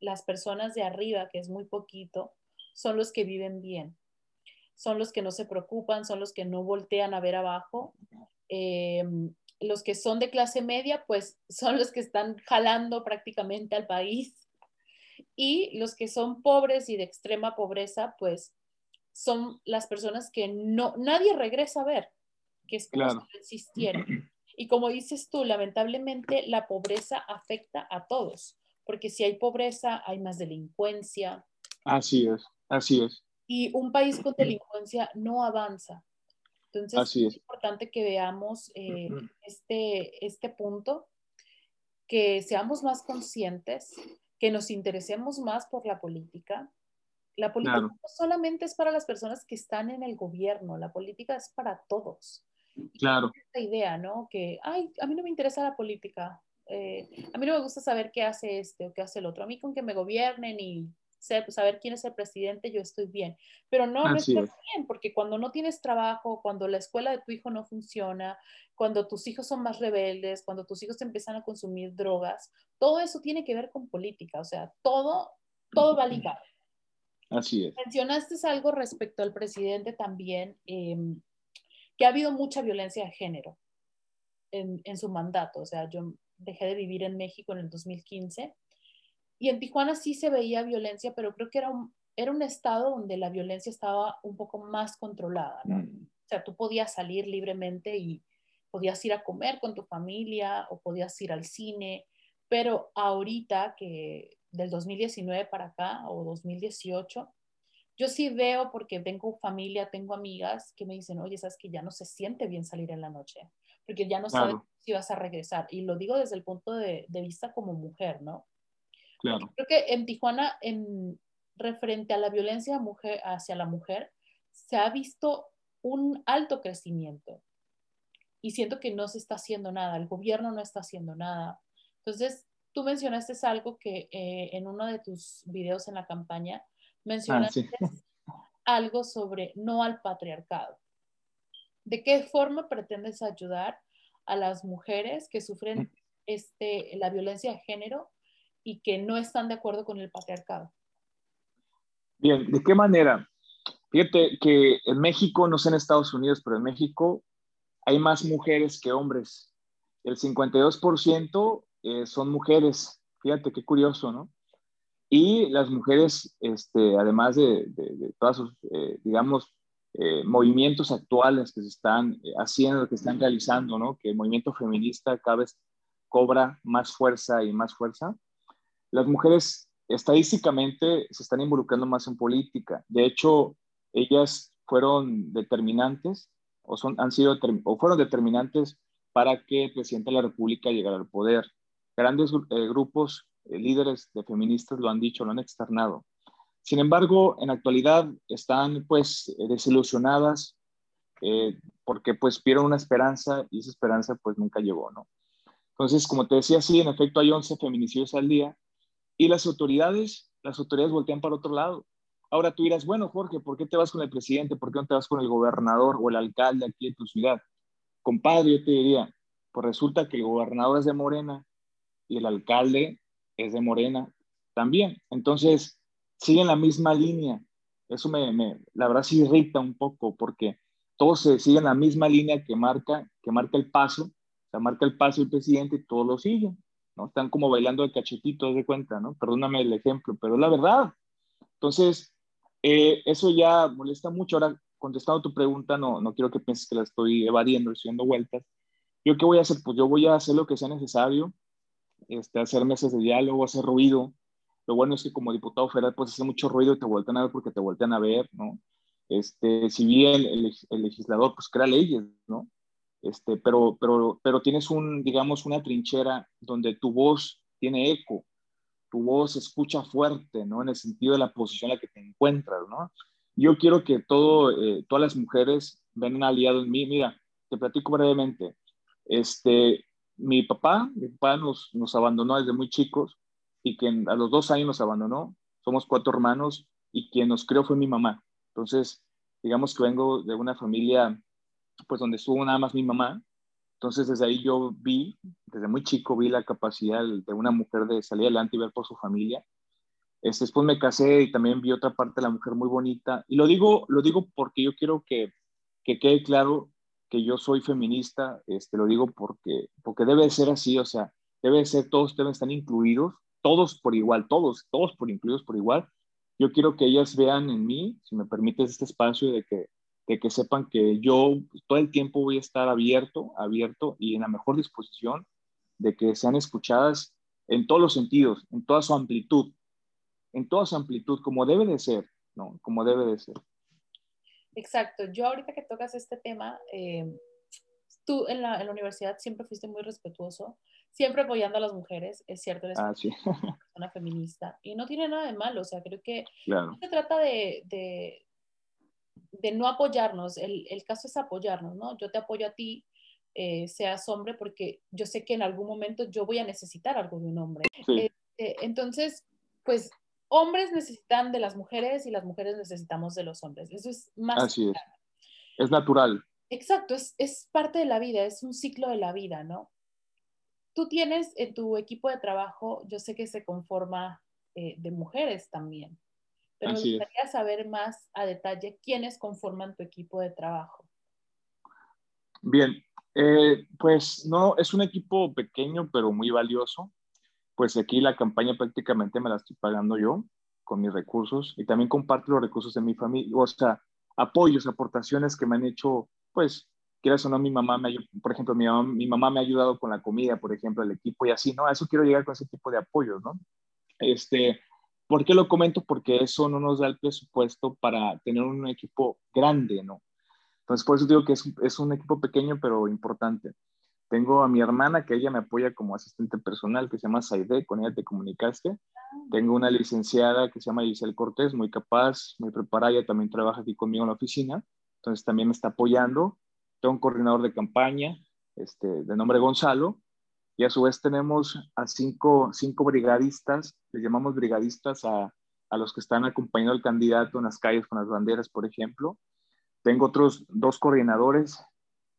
las personas de arriba, que es muy poquito, son los que viven bien, son los que no se preocupan, son los que no voltean a ver abajo. Em, los que son de clase media, pues son los que están jalando prácticamente al país. Y los que son pobres y de extrema pobreza, pues son las personas que no, nadie regresa a ver que es como si no existiera. Y como dices tú, lamentablemente la pobreza afecta a todos, porque si hay pobreza hay más delincuencia. Así es, así es. Y un país con delincuencia no avanza. Entonces es. importante que veamos eh, este, este punto, que seamos más conscientes, que nos interesemos más por la política. La política no solamente es para las personas que están en el gobierno, la política es para todos. Claro. Esta idea, ¿no? Que, ay, a mí no me interesa la política. Eh, a mí no me gusta saber qué hace este o qué hace el otro. A mí con que me gobiernen y saber quién es el presidente, yo estoy bien. Pero no, no estás bien, porque cuando no tienes trabajo, cuando la escuela de tu hijo no funciona, cuando tus hijos son más rebeldes, cuando tus hijos empiezan a consumir drogas, todo eso tiene que ver con política. O sea, todo, todo va ligado. Así es. Mencionaste algo respecto al presidente también. Eh, que ha habido mucha violencia de género en, su mandato. O sea, yo dejé de vivir en México en el 2015 y en Tijuana sí se veía violencia, pero creo que era un, era un estado donde la violencia estaba un poco más controlada. Mm. O sea, tú podías salir libremente y podías ir a comer con tu familia o podías ir al cine, pero ahorita que del 2019 para acá o 2018, yo sí veo porque tengo familia, tengo amigas que me dicen, oye, sabes que ya no se siente bien salir en la noche, porque ya no sabes si vas a regresar. Y lo digo desde el punto de, vista como mujer, ¿no? Claro. Creo que en Tijuana, en, referente a la violencia mujer, hacia la mujer, se ha visto un alto crecimiento. Y siento que no se está haciendo nada, el gobierno no está haciendo nada. Entonces, tú mencionaste algo que eh, en uno de tus videos en la campaña, mencionaste ah, algo sobre no al patriarcado. ¿De qué forma pretendes ayudar a las mujeres que sufren mm. este, la violencia de género y que no están de acuerdo con el patriarcado? Bien, ¿de qué manera? Fíjate que en México, no sé en Estados Unidos, pero en México hay más mujeres que hombres. El 52% eh, son mujeres. Fíjate qué curioso, ¿no? Y las mujeres, este, además de, de, todos sus, eh, digamos, eh, movimientos actuales que se están eh, haciendo, que están realizando, ¿no? que el movimiento feminista cada vez cobra más fuerza y más fuerza, las mujeres estadísticamente se están involucrando más en política. De hecho, ellas fueron determinantes o, son, han sido, o fueron determinantes para que el presidente de la República llegara al poder. Grandes grupos eh, líderes de feministas lo han dicho, lo han externado. Sin embargo, en actualidad están pues desilusionadas eh, porque pues vieron una esperanza y esa esperanza pues nunca llegó, ¿no? Entonces, como te decía, sí, en efecto hay 11 feminicidios al día y las autoridades, las autoridades voltean para otro lado. Ahora tú dirás, bueno, Jorge, ¿por qué te vas con el presidente? ¿Por qué no te vas con el gobernador o el alcalde aquí de tu ciudad? Compadre, yo te diría, pues resulta que el gobernador es de Morena y el alcalde es de Morena también. Entonces, siguen la misma línea. eso me, me, la verdad sí irrita un poco porque todos se siguen la misma línea que marca, que marca el paso, o marca el paso el presidente y todos lo siguen, ¿no? Están como bailando de cachetito, de cuenta, ¿no? Perdóname el ejemplo, pero es la verdad. Entonces, eh, eso ya molesta mucho. Ahora, contestando tu pregunta, no, no quiero que pienses que la estoy evadiendo, estoy dando vueltas. ¿Yo qué voy a hacer? Pues yo voy a hacer lo que sea necesario, este, hacer mesas de diálogo, hacer ruido. Lo bueno es que como diputado federal puedes hacer mucho ruido y te vuelven a ver porque te vuelven a ver, ¿no? Este, si bien el, el, legislador pues crea leyes, ¿no? Este, pero, pero, pero tienes un, digamos, una trinchera donde tu voz tiene eco, tu voz escucha fuerte, ¿no? En el sentido de la posición en la que te encuentras, ¿no? Yo quiero que todo, eh, todas las mujeres ven un aliado en mí. Mira, te platico brevemente. Este, mi papá, mi papá nos, nos abandonó desde muy chicos y quien a los dos años nos abandonó. Somos cuatro hermanos y quien nos crió fue mi mamá. Entonces, digamos que vengo de una familia, pues donde estuvo nada más mi mamá. Entonces, desde ahí yo vi, desde muy chico, vi la capacidad de una mujer de salir adelante y ver por su familia. Este, después me casé y también vi otra parte de la mujer muy bonita. Y lo digo, lo digo porque yo quiero que, que quede claro que yo soy feminista, este, lo digo porque, porque debe ser así, o sea, debe ser, todos deben estar incluidos, todos por igual, todos, todos por incluidos por igual. Yo quiero que ellas vean en mí, si me permites este espacio, de que, de que sepan que yo todo el tiempo voy a estar abierto, abierto y en la mejor disposición de que sean escuchadas en todos los sentidos, en toda su amplitud, en toda su amplitud, como debe de ser, ¿no? Como debe de ser. Exacto. Yo ahorita que tocas este tema, eh, tú en la, en la, universidad siempre fuiste muy respetuoso, siempre apoyando a las mujeres, es cierto, eres ah, sí. una persona feminista y no tiene nada de malo, o sea, creo que claro. no se trata de, de, de no apoyarnos, el, el, caso es apoyarnos, ¿no? Yo te apoyo a ti, eh, seas hombre, porque yo sé que en algún momento yo voy a necesitar algo de un hombre. Sí. Eh, eh, entonces, pues hombres necesitan de las mujeres y las mujeres necesitamos de los hombres. Eso es más. Así es. Es natural. Exacto, es, es, parte de la vida, es un ciclo de la vida, ¿no? Tú tienes en tu equipo de trabajo, yo sé que se conforma eh, de mujeres también, pero Así me gustaría es. saber más a detalle quiénes conforman tu equipo de trabajo. Bien, eh, pues no, es un equipo pequeño pero muy valioso pues aquí la campaña prácticamente me la estoy pagando yo con mis recursos y también comparto los recursos de mi familia, o sea, apoyos, aportaciones que me han hecho, pues, quieras o no, mi mamá me por ejemplo, mi mamá, mi mamá me ha ayudado con la comida, por ejemplo, el equipo y así, ¿no? A eso quiero llegar con ese tipo de apoyos, ¿no? Este, ¿por qué lo comento? Porque eso no nos da el presupuesto para tener un equipo grande, ¿no? Entonces, por eso digo que es, es un equipo pequeño, pero importante. Tengo a mi hermana que ella me apoya como asistente personal, que se llama Saide, con ella te comunicaste. Tengo una licenciada que se llama Giselle Cortés, muy capaz, muy preparada, ella también trabaja aquí conmigo en la oficina, entonces también me está apoyando. Tengo un coordinador de campaña, este, de nombre Gonzalo, y a su vez tenemos a cinco, cinco brigadistas, les llamamos brigadistas a, a los que están acompañando al candidato en las calles con las banderas, por ejemplo. Tengo otros dos coordinadores,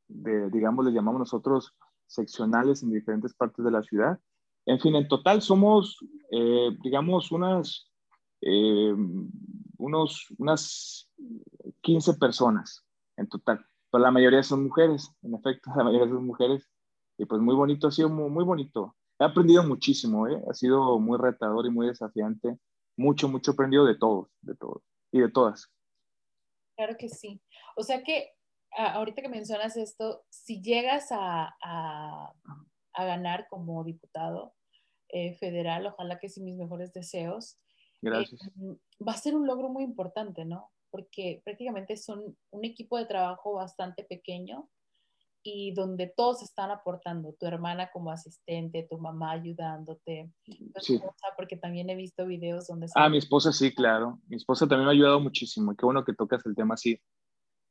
de, digamos, les llamamos nosotros seccionales en diferentes partes de la ciudad. En fin, en total somos, eh, digamos, unas, eh, unos, unas 15 personas en total. Pero la mayoría son mujeres, en efecto, la mayoría son mujeres. Y pues muy bonito, ha sido muy, muy bonito. He aprendido muchísimo, ¿eh? ha sido muy retador y muy desafiante. Mucho, mucho aprendido de todos, de todos y de todas. Claro que sí. O sea que ahorita que mencionas esto, si llegas a, a, a ganar como diputado eh, federal, ojalá que sí mis mejores deseos. Gracias. Eh, va a ser un logro muy importante, ¿no? Porque prácticamente son un equipo de trabajo bastante pequeño y donde todos están aportando, tu hermana como asistente, tu mamá ayudándote, tu Sí. esposa, porque también he visto videos donde... Ah, mi esposa sí, claro. Mi esposa también me ha ayudado muchísimo. Qué bueno que tocas el tema así.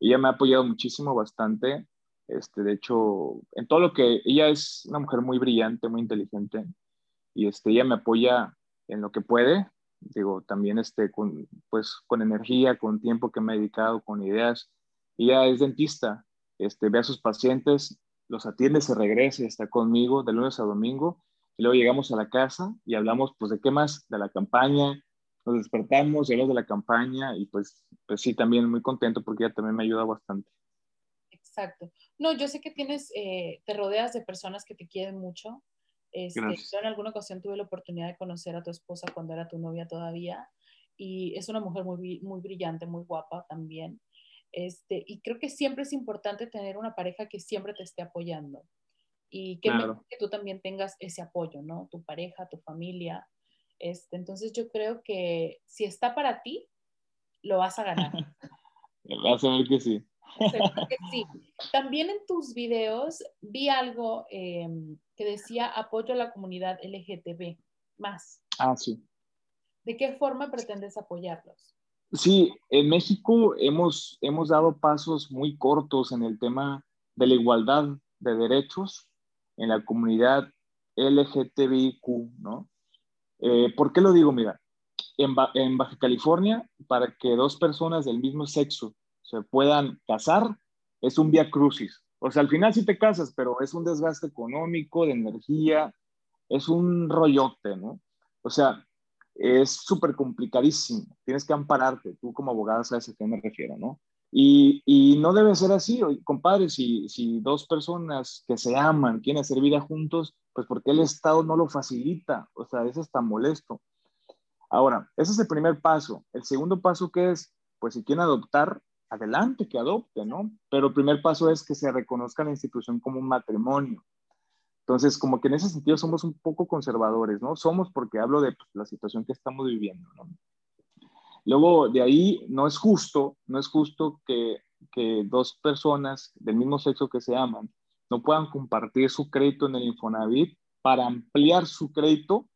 Ella me ha apoyado muchísimo, bastante. Este, de hecho, en todo lo que ella es una mujer muy brillante, muy inteligente, y este, ella me apoya en lo que puede. Digo, también este, con, pues, con energía, con tiempo que me ha dedicado, con ideas. Ella es dentista, este, ve a sus pacientes, los atiende, se regresa, está conmigo de lunes a domingo, y luego llegamos a la casa y hablamos, pues, de qué más, de la campaña, nos despertamos, llegamos de la campaña y pues, pues sí, también muy contento porque ella también me ayuda bastante. Exacto. No, yo sé que tienes, eh, te rodeas de personas que te quieren mucho. Este, yo en alguna ocasión tuve la oportunidad de conocer a tu esposa cuando era tu novia todavía y es una mujer muy, muy brillante, muy guapa también. Este, y creo que siempre es importante tener una pareja que siempre te esté apoyando. Y que, que tú también tengas ese apoyo, ¿no? Tu pareja, tu familia. Este, entonces yo creo que si está para ti, lo vas a ganar. vas a ver que sí. sí. También en tus videos vi algo em, que decía apoyo a la comunidad LGTB más. Ah, sí. ¿De qué forma pretendes apoyarlos? Sí, en México hemos, hemos dado pasos muy cortos en el tema de la igualdad de derechos en la comunidad LGTBIQ, ¿no? Eh, ¿Por qué lo digo? Mira, en, en, Baja California, para que dos personas del mismo sexo se puedan casar, es un vía crucis. O sea, al final sí te casas, pero es un desgaste económico, de energía, es un rollote, ¿no? O sea, es súper complicadísimo. Tienes que ampararte. Tú como abogada sabes a qué me refiero, ¿no? Y, y no debe ser así, compadre, si, si dos personas que se aman quieren hacer vida juntos, pues porque el Estado no lo facilita, o sea, eso está molesto. Ahora, ese es el primer paso. El segundo paso que es, pues si quieren adoptar, adelante, que adopten, ¿no? Pero el primer paso es que se reconozca la institución como un matrimonio. Entonces, como que en ese sentido somos un poco conservadores, ¿no? Somos porque hablo de pues, la situación que estamos viviendo, ¿no? Luego, de ahí, no es justo, no es justo que, que dos personas del mismo sexo que se aman no puedan compartir su crédito en el Infonavit para ampliar su crédito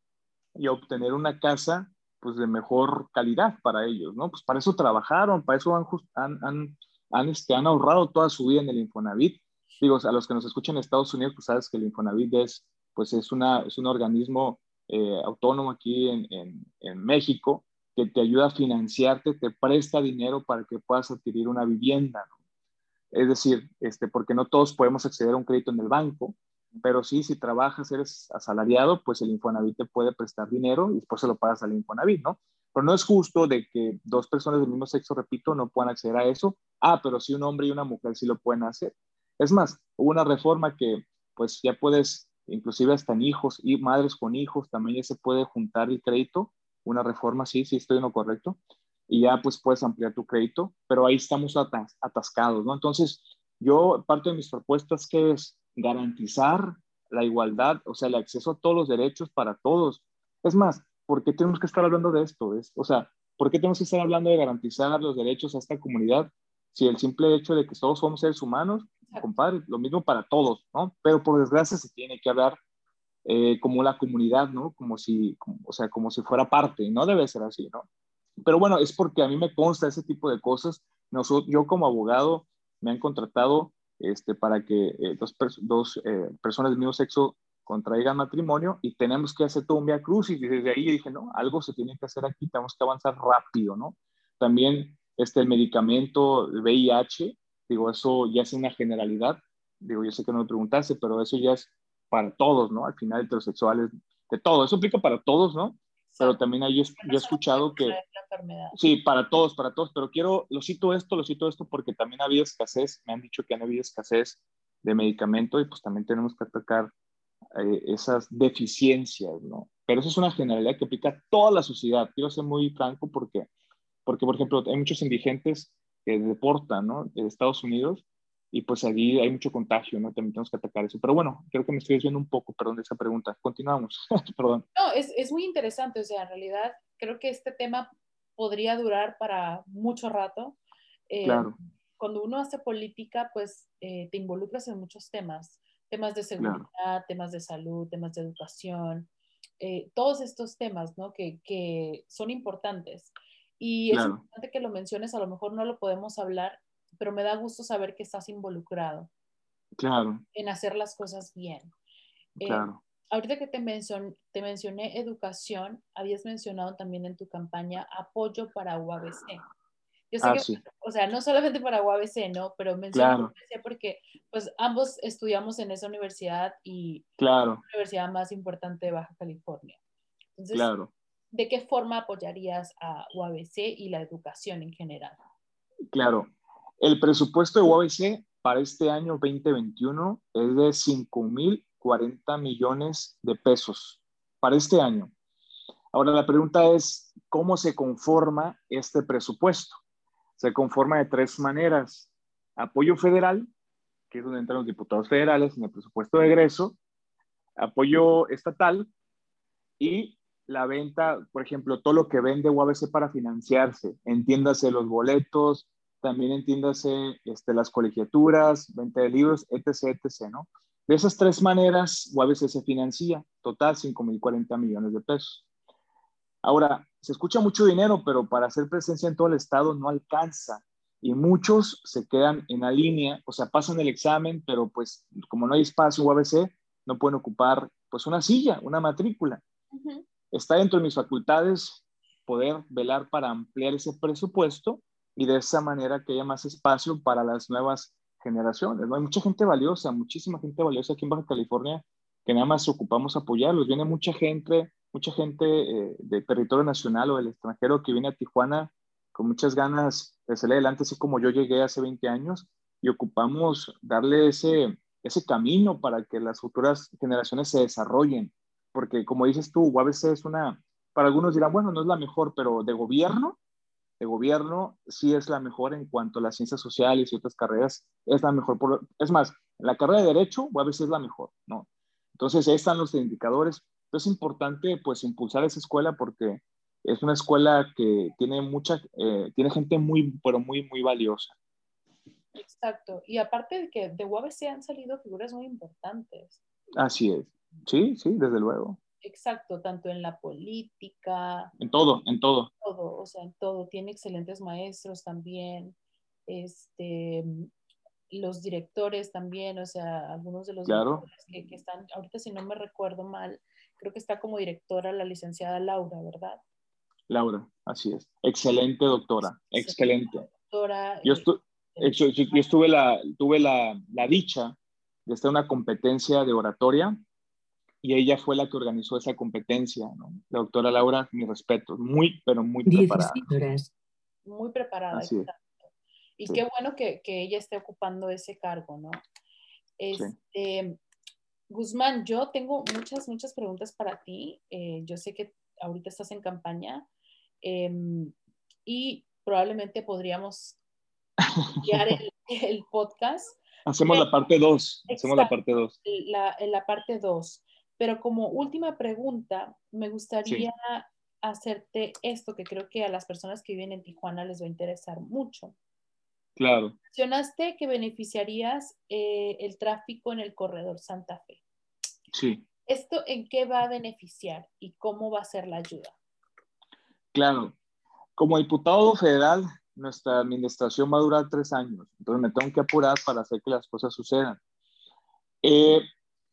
y obtener una casa pues de mejor calidad para ellos, ¿no? Pues para eso trabajaron, para eso han, han, han, este, han ahorrado toda su vida en el Infonavit digo, a los que nos escuchan en Estados Unidos, pues sabes que el Infonavit es, pues es, una, es un organismo eh, autónomo aquí en, en, México que te ayuda a financiarte, te presta dinero para que puedas adquirir una vivienda. Es decir, este, porque no todos podemos acceder a un crédito en el banco, pero sí, si trabajas, eres asalariado, pues el Infonavit te puede prestar dinero y después se lo pagas al Infonavit, ¿no? Pero no es justo de que dos personas del mismo sexo, repito, no puedan acceder a eso. Ah, pero sí un hombre y una mujer sí lo pueden hacer. Es más, hubo una reforma que pues ya puedes, inclusive hasta en hijos y madres con hijos, también ya se puede juntar el crédito. Una reforma, sí, sí, estoy en lo correcto. Y ya pues puedes ampliar tu crédito, pero ahí estamos atascados, ¿no? Entonces, yo, parte de mis propuestas que es garantizar la igualdad, o sea, el acceso a todos los derechos para todos. Es más, ¿por qué tenemos que estar hablando de esto? Es, o sea, ¿por qué tenemos que estar hablando de garantizar los derechos a esta comunidad si el simple hecho de que todos somos seres humanos compadre, lo mismo para todos, ¿no? Pero por desgracia se tiene que hablar eh, como la comunidad, ¿no? Como si, o sea, como si fuera parte, no debe ser así, ¿no? Pero bueno, es porque a mí me consta ese tipo de cosas. Nosotros, yo como abogado me han contratado este, para que eh, dos, eh, personas del mismo sexo contraigan matrimonio y tenemos que hacer todo un via cruz y desde ahí dije, no, algo se tiene que hacer aquí, tenemos que avanzar rápido, ¿no? También este, el medicamento VIH, Digo, eso ya es una generalidad. Digo, yo sé que no me preguntaste, pero eso ya es para todos, ¿no? Al final, heterosexuales, de todo. Eso aplica para todos, ¿no? Pero también hay, yo, he escuchado que... Sí, para todos, para todos. Pero quiero, lo cito esto, lo cito esto porque también ha habido escasez. Me han dicho que han habido escasez de medicamento y pues también tenemos que atacar eh, esas deficiencias, ¿no? Pero eso es una generalidad que aplica a toda la sociedad. Quiero ser muy franco porque, porque por ejemplo, hay muchos indigentes que deportan, ¿no? De Estados Unidos y pues allí hay mucho contagio, ¿no? También tenemos que atacar eso. Pero bueno, creo que me estoy desviando un poco, perdón, de esa pregunta. Continuamos, perdón. No, es, es, muy interesante, o sea, en realidad creo que este tema podría durar para mucho rato. Eh, claro. Cuando uno hace política, pues eh, te involucras en muchos temas, temas de seguridad, temas de salud, temas de educación, eh, todos estos temas, ¿no? Que, que son importantes. Y es importante que lo menciones, a lo mejor no lo podemos hablar, pero me da gusto saber que estás involucrado. Claro. En hacer las cosas bien. Eh, claro. ahorita que te, te mencioné educación, habías mencionado también en tu campaña apoyo para UABC. Yo sé ah, que, o sea, no solamente para UABC, ¿no? Pero menciono claro. porque pues ambos estudiamos en esa universidad y claro. la universidad más importante de Baja California. Entonces, claro ¿de qué forma apoyarías a UABC y la educación en general? Claro, el presupuesto de UABC para este año 2021 es de 5.040 millones de pesos para este año. Ahora la pregunta es, ¿cómo se conforma este presupuesto? Se conforma de tres maneras. Apoyo federal, que es donde entran los diputados federales en el presupuesto de egreso, apoyo estatal y la venta, por ejemplo, todo lo que vende UABC para financiarse, entiéndase los boletos, también entiéndase este, las colegiaturas, venta de libros, etc., etc., ¿no? De esas tres maneras, UABC se financia, total 5.040 millones de pesos. Ahora, se escucha mucho dinero, pero para hacer presencia en todo el estado no alcanza y muchos se quedan en la línea, o sea, pasan el examen, pero pues como no hay espacio UABC, no pueden ocupar pues una silla, una matrícula. Está dentro de mis facultades poder velar para ampliar ese presupuesto y de esa manera que haya más espacio para las nuevas generaciones. ¿no? Hay mucha gente valiosa, muchísima gente valiosa aquí en Baja California que nada más ocupamos apoyarlos. Viene mucha gente, mucha gente eh, del territorio nacional o del extranjero que viene a Tijuana con muchas ganas de salir adelante, así como yo llegué hace 20 años, y ocupamos darle ese, ese camino para que las futuras generaciones se desarrollen. Porque como dices tú, UABC es una, para algunos dirán, bueno, no es la mejor, pero de gobierno, de gobierno sí es la mejor en cuanto a las ciencias sociales y otras carreras, es la mejor. Por, es más, la carrera de derecho UABC es la mejor, ¿no? Entonces, ahí están los indicadores. Es importante, pues, impulsar esa escuela porque es una escuela que tiene mucha, eh, tiene gente muy, pero muy, muy valiosa. Exacto. Y aparte de que de UABC han salido figuras muy importantes. Así es. Sí, sí, desde luego. Exacto, tanto en la política. En todo, en todo. Todo, o sea, en todo. Tiene excelentes maestros también. Este, los directores también, o sea, algunos de los claro. que, que, están, ahorita si no me recuerdo mal, creo que está como directora la licenciada Laura, ¿verdad? Laura, así es. Excelente doctora, excelente. Doctora, yo, estu eh, yo, estuve la, tuve la, la dicha de estar en una competencia de oratoria y ella fue la que organizó esa competencia, ¿no? La doctora Laura, mi respeto, muy, pero muy preparada. Muy preparada, Y sí. qué bueno que, que, ella esté ocupando ese cargo, ¿no? Este, sí. Guzmán, yo tengo muchas, muchas preguntas para ti. Eh, yo sé que ahorita estás en campaña eh, y probablemente podríamos enviar el, el, podcast. Hacemos la parte 2. Hacemos la parte 2. La, la parte 2. Pero como última pregunta, me gustaría sí. hacerte esto que creo que a las personas que viven en Tijuana les va a interesar mucho. Claro. Mencionaste que beneficiarías eh, el tráfico en el corredor Santa Fe. Sí. ¿Esto en qué va a beneficiar y cómo va a ser la ayuda? Claro. Como diputado federal, nuestra administración va a durar tres años, entonces me tengo que apurar para hacer que las cosas sucedan. Eh,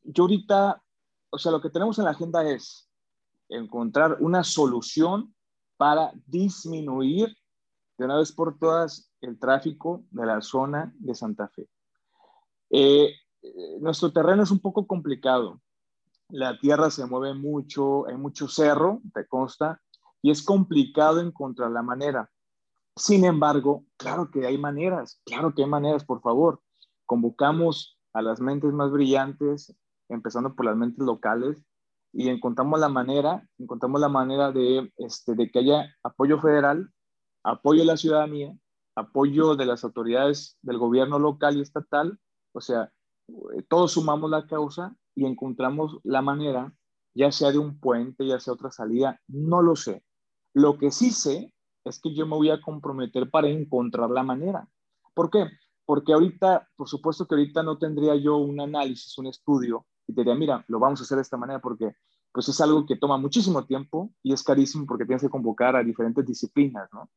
yo ahorita o sea, lo que tenemos en la agenda es encontrar una solución para disminuir de una vez por todas el tráfico de la zona de Santa Fe. Eh, nuestro terreno es un poco complicado. La tierra se mueve mucho, hay mucho cerro, te consta, y es complicado encontrar la manera. Sin embargo, claro que hay maneras, claro que hay maneras, por favor. Convocamos a las mentes más brillantes, empezando por las mentes locales, y encontramos la manera, encontramos la manera de, este, de que haya apoyo federal, apoyo de la ciudadanía, apoyo de las autoridades del gobierno local y estatal, o sea, todos sumamos la causa y encontramos la manera, ya sea de un puente, ya sea otra salida, no lo sé. Lo que sí sé es que yo me voy a comprometer para encontrar la manera. ¿Por qué? Porque ahorita, por supuesto que ahorita no tendría yo un análisis, un estudio y te diría, mira, lo vamos a hacer de esta manera porque pues es algo que toma muchísimo tiempo y es carísimo porque tienes que convocar a diferentes disciplinas, ¿no?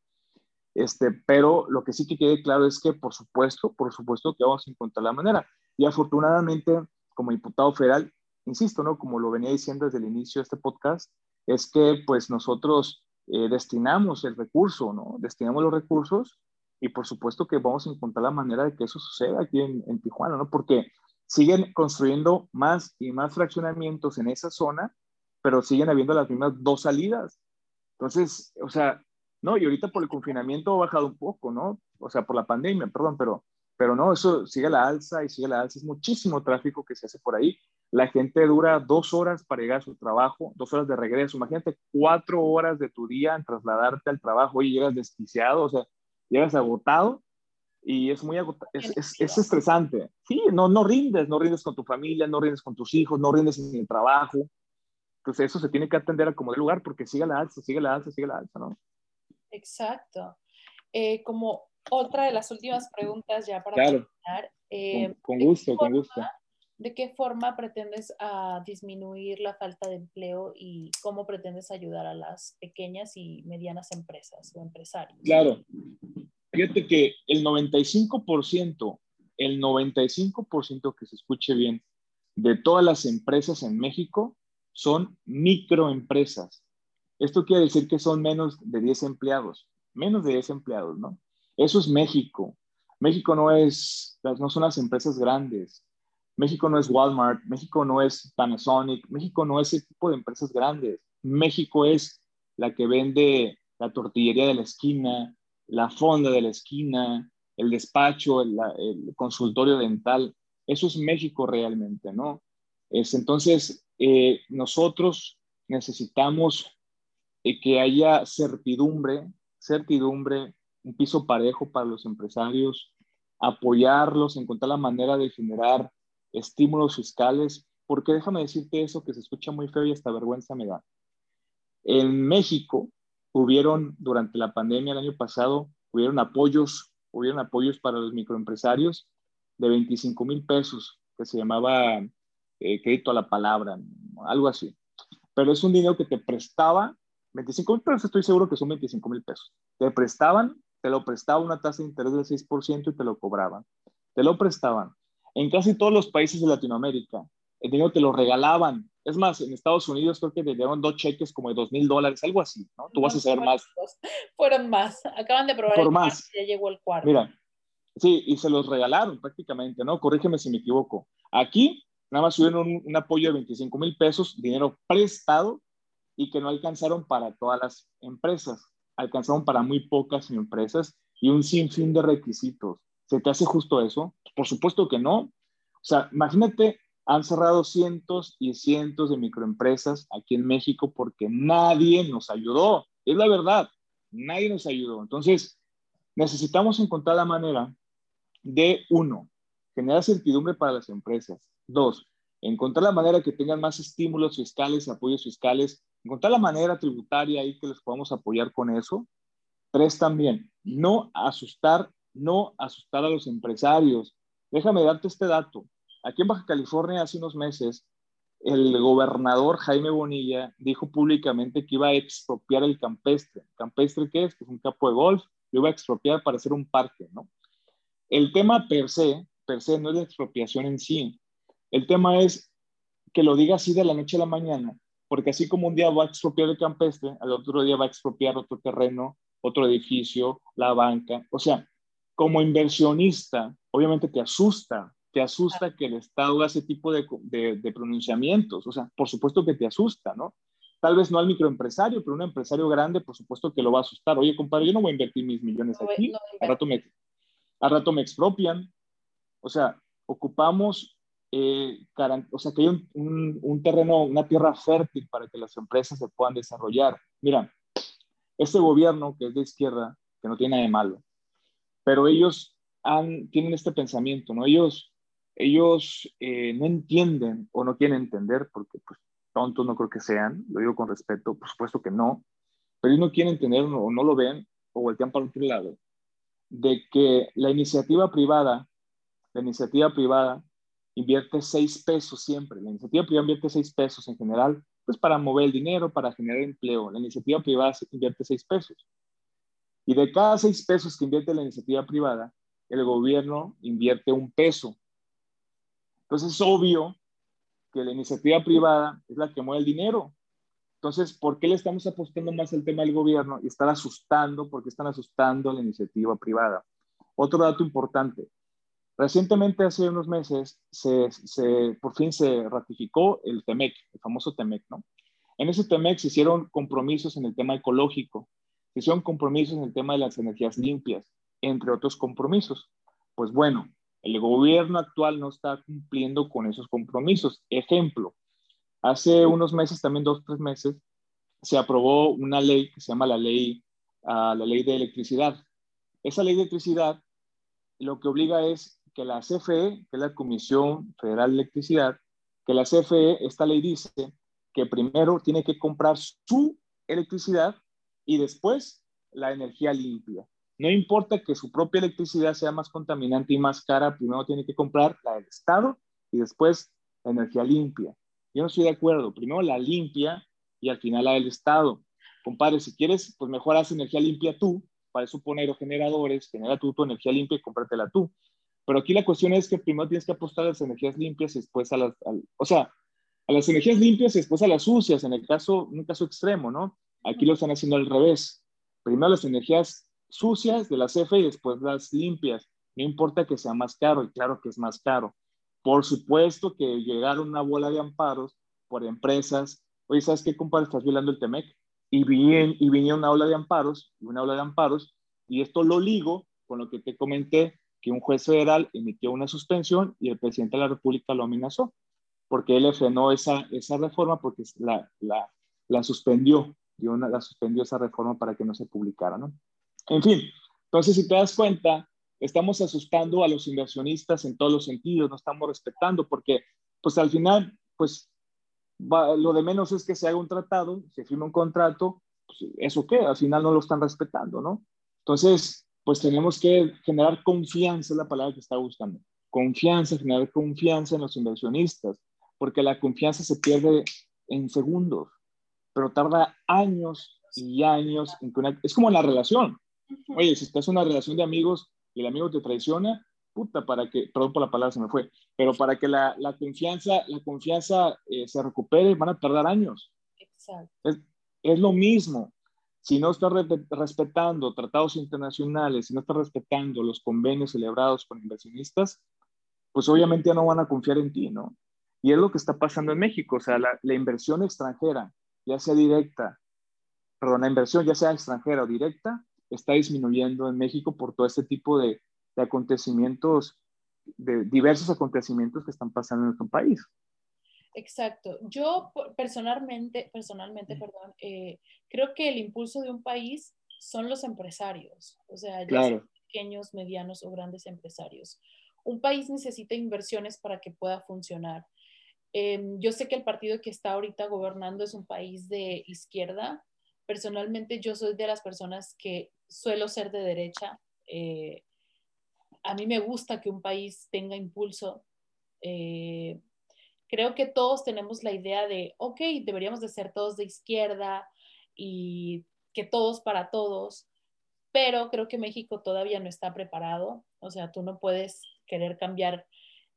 Este, pero lo que sí que quede claro es que, por supuesto, por supuesto que vamos a encontrar la manera. Y afortunadamente, como diputado federal, insisto, ¿no? Como lo venía diciendo desde el inicio de este podcast, es que pues nosotros eh, destinamos el recurso, ¿no? Destinamos los recursos y por supuesto que vamos a encontrar la manera de que eso suceda aquí en, en Tijuana, ¿no? Porque siguen construyendo más y más fraccionamientos en esa zona, pero siguen habiendo las mismas dos salidas. Entonces, o sea, no, y ahorita por el confinamiento ha bajado un poco, ¿no? O sea, por la pandemia, perdón, pero, pero no, eso sigue la alza y sigue la alza. Es muchísimo tráfico que se hace por ahí. La gente dura dos horas para llegar a su trabajo, dos horas de regreso. Imagínate cuatro horas de tu día en trasladarte al trabajo y llegas desquiciado, o sea, llegas agotado y es muy es, es, estresante. Sí, no, no rindes, no rindes con tu familia, no rindes con tus hijos, no rindes en el trabajo. Entonces eso se tiene que atender a como de lugar porque sigue la alza, sigue la alza, sigue la alza, ¿no? Exacto. Eh, como otra de las últimas preguntas ya para terminar. Eh, con, gusto, con gusto. ¿De qué forma pretendes ah, disminuir la falta de empleo y cómo pretendes ayudar a las pequeñas y medianas empresas o empresarios? Claro, Fíjate que el 95%, el 95% que se escuche bien, de todas las empresas en México son microempresas. Esto quiere decir que son menos de 10 empleados, menos de 10 empleados, ¿no? Eso es México. México no es, no son las empresas grandes. México no es Walmart, México no es Panasonic, México no es ese tipo de empresas grandes. México es la que vende la tortillería de la esquina, la fonda de la esquina, el despacho, el, consultorio dental. Eso es México realmente, ¿no? Es, entonces, eh, nosotros necesitamos eh, que haya certidumbre, certidumbre, un piso parejo para los empresarios, apoyarlos, encontrar la manera de generar estímulos fiscales, porque déjame decirte eso que se escucha muy feo y hasta vergüenza me da. En México, hubieron durante la pandemia el año pasado, hubieron apoyos, hubieron apoyos para los microempresarios de 25 mil pesos, que se llamaba eh, crédito a la palabra, algo así. Pero es un dinero que te prestaba, 25 mil pesos, estoy seguro que son 25 mil pesos. Te prestaban, te lo prestaba una tasa de interés del 6% y te lo cobraban. Te lo prestaban. En casi todos los países de Latinoamérica, el dinero te lo regalaban es más, en Estados Unidos creo que le dieron dos cheques como de dos mil dólares, algo así, ¿no? Tú vas a saber más. Fueron más. Acaban de probar Por más. ya llegó el cuarto. Mira, sí, y se los regalaron prácticamente, ¿no? Corrígeme si me equivoco. Aquí nada más tuvieron un, un apoyo de 25 mil pesos, dinero prestado y que no alcanzaron para todas las empresas. Alcanzaron para muy pocas empresas y un sinfín de requisitos. ¿Se te hace justo eso? Por supuesto que no. O sea, imagínate han cerrado cientos y cientos de microempresas aquí en México porque nadie nos ayudó. Es la verdad, nadie nos ayudó. Entonces, necesitamos encontrar la manera de, uno, generar certidumbre para las empresas. Dos, encontrar la manera que tengan más estímulos fiscales, apoyos fiscales, encontrar la manera tributaria ahí que les podamos apoyar con eso. Tres, también, no asustar, no asustar a los empresarios. Déjame darte este dato. Aquí en Baja California hace unos meses, el gobernador Jaime Bonilla dijo públicamente que iba a expropiar el campestre. ¿Campestre qué es? Que es un campo de golf, lo iba a expropiar para hacer un parque, ¿no? El tema per se, per se no es la expropiación en sí. El tema es que lo diga así de la noche a la mañana, porque así como un día va a expropiar el campestre, al otro día va a expropiar otro terreno, otro edificio, la banca. O sea, como inversionista, obviamente te asusta te asusta que el Estado haga ese tipo de, de, pronunciamientos. O sea, por supuesto que te asusta, ¿no? Tal vez no al microempresario, pero un empresario grande, por supuesto que lo va a asustar. Oye, compadre, yo no voy a invertir mis millones aquí. al, rato me, rato me expropian. O sea, ocupamos, eh, o sea, que hay un, un, un, terreno, una tierra fértil para que las empresas se puedan desarrollar. Mira, este gobierno que es de izquierda, que no tiene nada de malo, pero ellos han, tienen este pensamiento, ¿no? Ellos ellos eh, no entienden o no quieren entender, porque pues, tontos no creo que sean, lo digo con respeto, por supuesto que no, pero ellos no quieren entender o no lo ven o voltean para otro lado, de que la iniciativa privada, la iniciativa privada invierte seis pesos siempre, la iniciativa privada invierte seis pesos en general, pues para mover el dinero, para generar empleo, la iniciativa privada invierte seis pesos. Y de cada seis pesos que invierte la iniciativa privada, el gobierno invierte un peso entonces es obvio que la iniciativa privada es la que mueve el dinero. Entonces, ¿por qué le estamos apostando más al tema del gobierno y estar asustando? ¿Por qué están asustando a la iniciativa privada? Otro dato importante. Recientemente, hace unos meses, se, por fin se ratificó el TEMEC, el famoso TEMEC, ¿no? En ese TEMEC se hicieron compromisos en el tema ecológico, se hicieron compromisos en el tema de las energías limpias, entre otros compromisos. Pues bueno, el gobierno actual no está cumpliendo con esos compromisos. Ejemplo, hace unos meses, también dos, tres meses, se aprobó una ley que se llama la ley, ah, la ley de electricidad. Esa ley de electricidad lo que obliga es que la CFE, que es la Comisión Federal de Electricidad, que la CFE, esta ley dice que primero tiene que comprar su electricidad y después la energía limpia. No importa que su propia electricidad sea más contaminante y más cara, primero tiene que comprar la del Estado y después la energía limpia. Yo no estoy de acuerdo. Primero la limpia y al final la del Estado. Compadre, si quieres, pues mejor haz energía limpia tú. Para eso pone aerogeneradores, genera tú tu energía limpia y cómpratela tú. Pero aquí la cuestión es que primero tienes que apostar a las energías limpias y después a las, o sea, a las energías limpias y después a las sucias, en el caso, en un caso extremo, ¿no? Aquí lo están haciendo al revés. Primero las energías sucias de la CFE y después las limpias. No importa que sea más caro, y claro que es más caro. Por supuesto que llegaron una bola de amparos por empresas. Oye, ¿sabes qué, compadre? Estás violando el TEMEC. Y, vinieron, y una ola de amparos, una ola de amparos, y esto lo ligo con lo que te comenté, que un juez federal emitió una suspensión y el presidente de la República lo amenazó, porque él frenó esa, esa reforma porque la, la, la suspendió, dio una, la suspendió esa reforma para que no se publicara, ¿no? En fin, entonces si te das cuenta, estamos asustando a los inversionistas en todos los sentidos, no estamos respetando, porque pues al final, pues lo de menos es que se haga un tratado, se firme un contrato, pues, eso qué, al final no lo están respetando, ¿no? Entonces, pues tenemos que generar confianza, es la palabra que está buscando, confianza, generar confianza en los inversionistas, porque la confianza se pierde en segundos, pero tarda años y años en que es como la relación. Oye, si estás en una relación de amigos y el amigo te traiciona, puta, para que, perdón por la palabra, se me fue, pero para que la, la confianza, la confianza eh, se recupere, van a tardar años. Exacto. Es, es lo mismo. Si no estás respetando tratados internacionales, si no estás respetando los convenios celebrados con inversionistas, pues obviamente ya no van a confiar en ti, ¿no? Y es lo que está pasando en México, o sea, la, la inversión extranjera, ya sea directa, perdón, la inversión ya sea extranjera o directa, está disminuyendo en México por todo este tipo de, acontecimientos, de diversos acontecimientos que están pasando en nuestro país. Exacto. Yo personalmente, personalmente, perdón, eh, creo que el impulso de un país son los empresarios, o sea, ya pequeños, medianos o grandes empresarios. Un país necesita inversiones para que pueda funcionar. Em, yo sé que el partido que está ahorita gobernando es un país de izquierda. Personalmente, yo soy de las personas que suelo ser de derecha. Eh, a mí me gusta que un país tenga impulso. Eh, creo que todos tenemos la idea de, ok, deberíamos de ser todos de izquierda y que todos para todos, pero creo que México todavía no está preparado. O sea, tú no puedes querer cambiar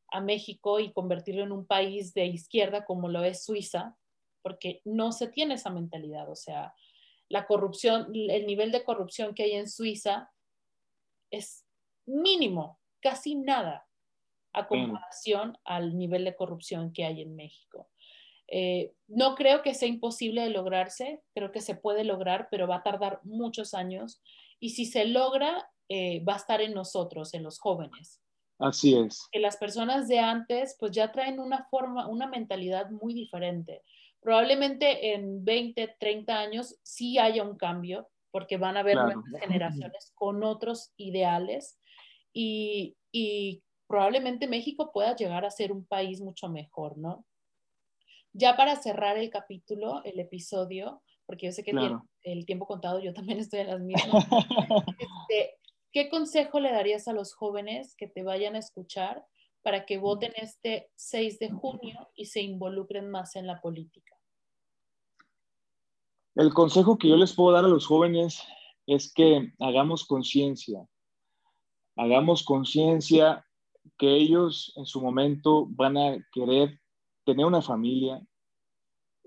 a México y convertirlo en un país de izquierda como lo es Suiza, porque no se tiene esa mentalidad. O sea, la corrupción, el nivel de corrupción que hay en Suiza es mínimo, casi nada, a comparación al nivel de corrupción que hay en México. Eh, no creo que sea imposible de lograrse, creo que se puede lograr, pero va a tardar muchos años. Y si se logra, eh, va a estar en nosotros, en los jóvenes. Así es. Que las personas de antes, pues ya traen una forma, una mentalidad muy diferente. Probablemente en 20, 30 años sí haya un cambio, porque van a haber nuevas generaciones con otros ideales y, y, probablemente México pueda llegar a ser un país mucho mejor, ¿no? Ya para cerrar el capítulo, el episodio, porque yo sé que el tiempo contado, yo también estoy en las mismas. Este, ¿Qué consejo le darías a los jóvenes que te vayan a escuchar para que voten este 6 de junio y se involucren más en la política? El consejo que yo les puedo dar a los jóvenes es que hagamos conciencia, hagamos conciencia que ellos en su momento van a querer tener una familia,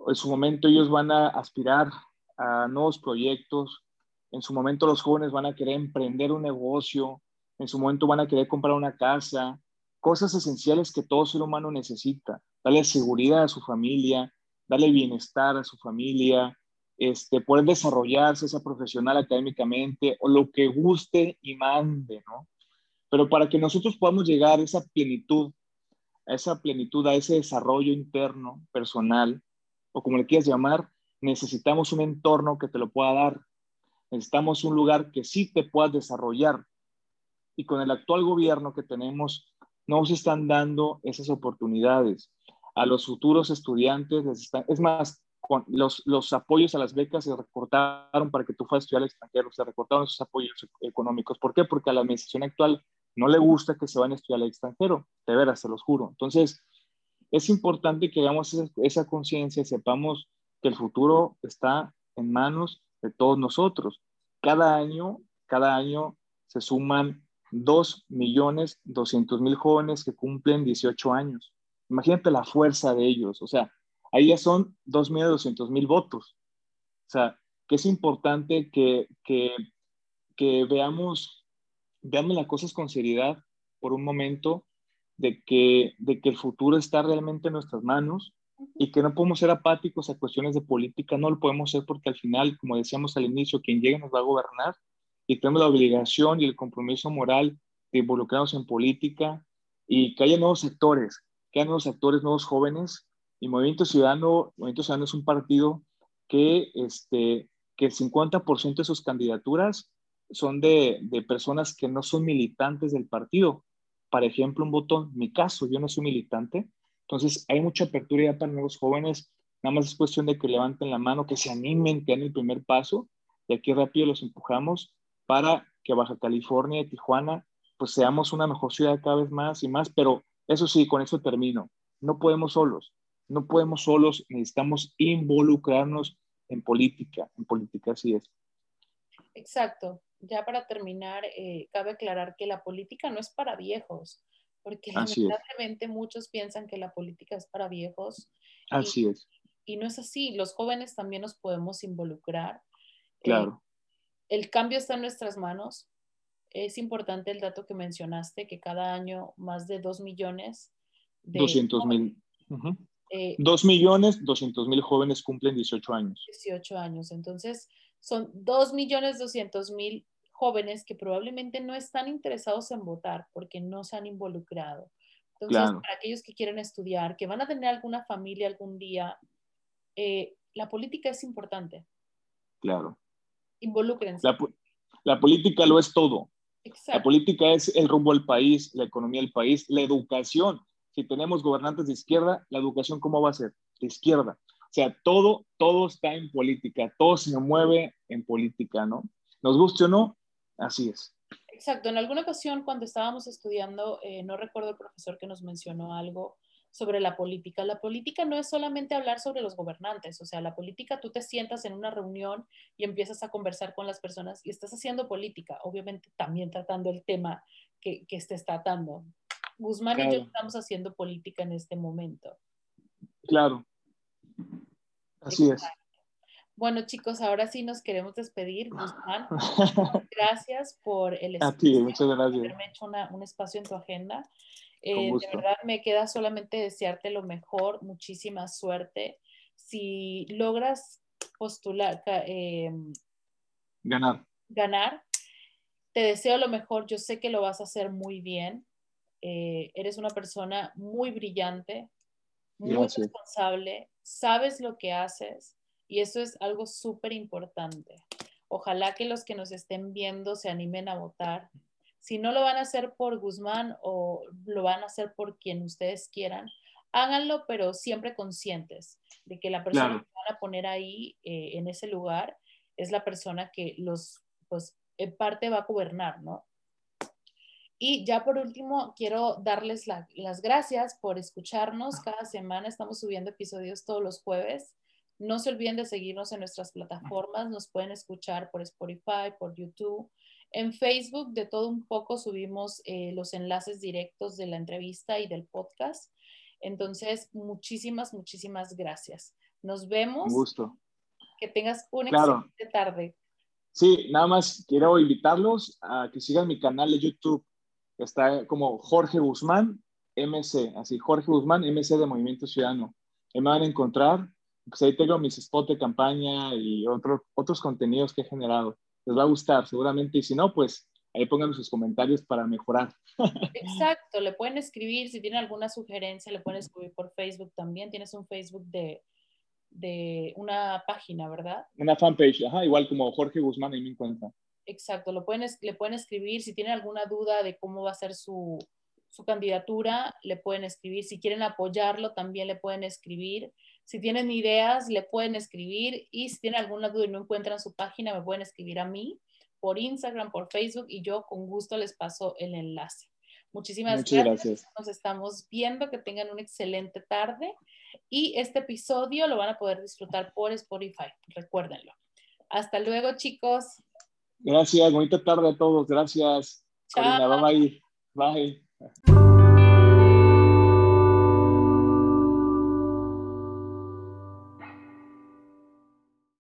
en su momento ellos van a aspirar a nuevos proyectos, en su momento los jóvenes van a querer emprender un negocio, en su momento van a querer comprar una casa, cosas esenciales que todo ser humano necesita, darle seguridad a su familia, darle bienestar a su familia, este, poder desarrollarse, esa profesional académicamente o lo que guste y mande, ¿no? Pero para que nosotros podamos llegar a esa plenitud, a esa plenitud, a ese desarrollo interno, personal, o como le quieras llamar, necesitamos un entorno que te lo pueda dar. Necesitamos un lugar que sí te puedas desarrollar. Y con el actual gobierno que tenemos, no se están dando esas oportunidades. A los futuros estudiantes es más, con los, los, apoyos a las becas se recortaron para que tú fueras a estudiar al extranjero, se recortaron esos apoyos económicos. ¿Por qué? Porque a la administración actual no le gusta que se vayan a estudiar al extranjero, de veras, se los juro. Entonces, es importante que hagamos esa, esa conciencia, sepamos que el futuro está en manos de todos nosotros. Cada año, cada año se suman 2.200.000 jóvenes que cumplen 18 años. Imagínate la fuerza de ellos, o sea, ahí ya son 2.200.000 votos. O sea, que es importante que, que, que veamos, veamos las cosas con seriedad por un momento de que, de que el futuro está realmente en nuestras manos y que no podemos ser apáticos a cuestiones de política, no lo podemos ser porque al final, como decíamos al inicio, quien llegue nos va a gobernar y tenemos la obligación y el compromiso moral de involucrarnos en política y que haya nuevos sectores, que haya nuevos actores, nuevos jóvenes y Movimiento Ciudadano, Movimiento Ciudadano es un partido que, este, que el 50% de sus candidaturas son de, de, personas que no son militantes del partido. Por ejemplo, un voto, en mi caso, yo no soy militante. Entonces, hay mucha apertura ya para nuevos jóvenes. Nada más es cuestión de que levanten la mano, que se animen, que den el primer paso. Y aquí rápido los empujamos para que Baja California y Tijuana, pues seamos una mejor ciudad cada vez más y más. Pero eso sí, con eso termino. No podemos solos no podemos solos, necesitamos involucrarnos en política, en política así es. Exacto. Ya para terminar, eh, cabe aclarar que la política no es para viejos, porque lamentablemente muchos piensan que la política es para viejos. Así es. Y no es así, los jóvenes también nos podemos involucrar. Claro. Eh, el cambio está en nuestras manos. Es importante el dato que mencionaste, que cada año más de 2 millones de... 200 mil. Eh, dos millones doscientos mil jóvenes cumplen 18 años. 18 años. Entonces, son dos millones doscientos mil jóvenes que probablemente no están interesados en votar porque no se han involucrado. Entonces, para aquellos que quieren estudiar, que van a tener alguna familia algún día, eh, la política es importante. Claro. Involúcrense. La, la política lo es todo. Exacto. La política es el rumbo al país, la economía del país, la educación si tenemos gobernantes de izquierda, la educación cómo va a ser? De izquierda. O sea, todo, todo está en política, todo se mueve en política, ¿no? Nos guste o no, así es. Exacto. En alguna ocasión, cuando estábamos estudiando, eh, no recuerdo el profesor que nos mencionó algo sobre la política. La política no es solamente hablar sobre los gobernantes, o sea, la política tú te sientas en una reunión y empiezas a conversar con las personas y estás haciendo política, obviamente también tratando el tema que, que estés tratando. Guzmán y yo estamos haciendo política en este momento. Claro. Así es. Bueno, chicos, ahora sí nos queremos despedir. Guzmán, gracias por el espacio. A ti, muchas gracias. haberme hecho un espacio en tu agenda. Eh, de verdad, me queda solamente desearte lo mejor, muchísima suerte. Si logras postular, eh, ganar. Ganar, te deseo lo mejor. Yo sé que lo vas a hacer muy bien. Eh, eres una persona muy brillante, muy responsable, sabes lo que haces y eso es algo súper importante. Ojalá que los que nos estén viendo se animen a votar. Si no lo van a hacer por Guzmán o lo van a hacer por quien ustedes quieran, háganlo, pero siempre conscientes de que la persona que van a poner ahí eh, en ese lugar es la persona que los, pues, en parte va a gobernar, ¿no? Y ya por último, quiero darles las gracias por escucharnos. Cada semana estamos subiendo episodios todos los jueves. No se olviden de seguirnos en nuestras plataformas. Nos pueden escuchar por Spotify, por YouTube. En Facebook, de todo un poco, subimos eh, los enlaces directos de la entrevista y del podcast. Entonces, muchísimas, muchísimas gracias. Nos vemos. Un gusto. Que tengas una excelente tarde. Sí, nada más quiero invitarlos a que sigan mi canal de YouTube está como Jorge Guzmán, MC, así, Jorge Guzmán, MC de Movimiento Ciudadano. me van a encontrar, Pues ahí tengo mis spots de campaña y otro, otros contenidos que he generado. Les va a gustar seguramente y si no, pues ahí pongan sus comentarios para mejorar. Exacto, le pueden escribir, si tienen alguna sugerencia, le pueden escribir por Facebook también. Tienes un Facebook de, de una página, ¿verdad? Una fanpage, ajá, igual como Jorge Guzmán, ahí me encuentra. Exacto, lo pueden, le pueden escribir, si tienen alguna duda de cómo va a ser su, su candidatura, le pueden escribir. Si quieren apoyarlo, también le pueden escribir. Si tienen ideas, le pueden escribir. Y si tienen alguna duda y no encuentran su página, me pueden escribir a mí por Instagram, por Facebook y yo con gusto les paso el enlace. Muchísimas gracias. Nos estamos viendo. Que tengan una excelente tarde. Y este episodio lo van a poder disfrutar por Spotify. Recuérdenlo. Hasta luego, chicos. Gracias. Bonita tarde a todos. Gracias. Chao. bye. Bye.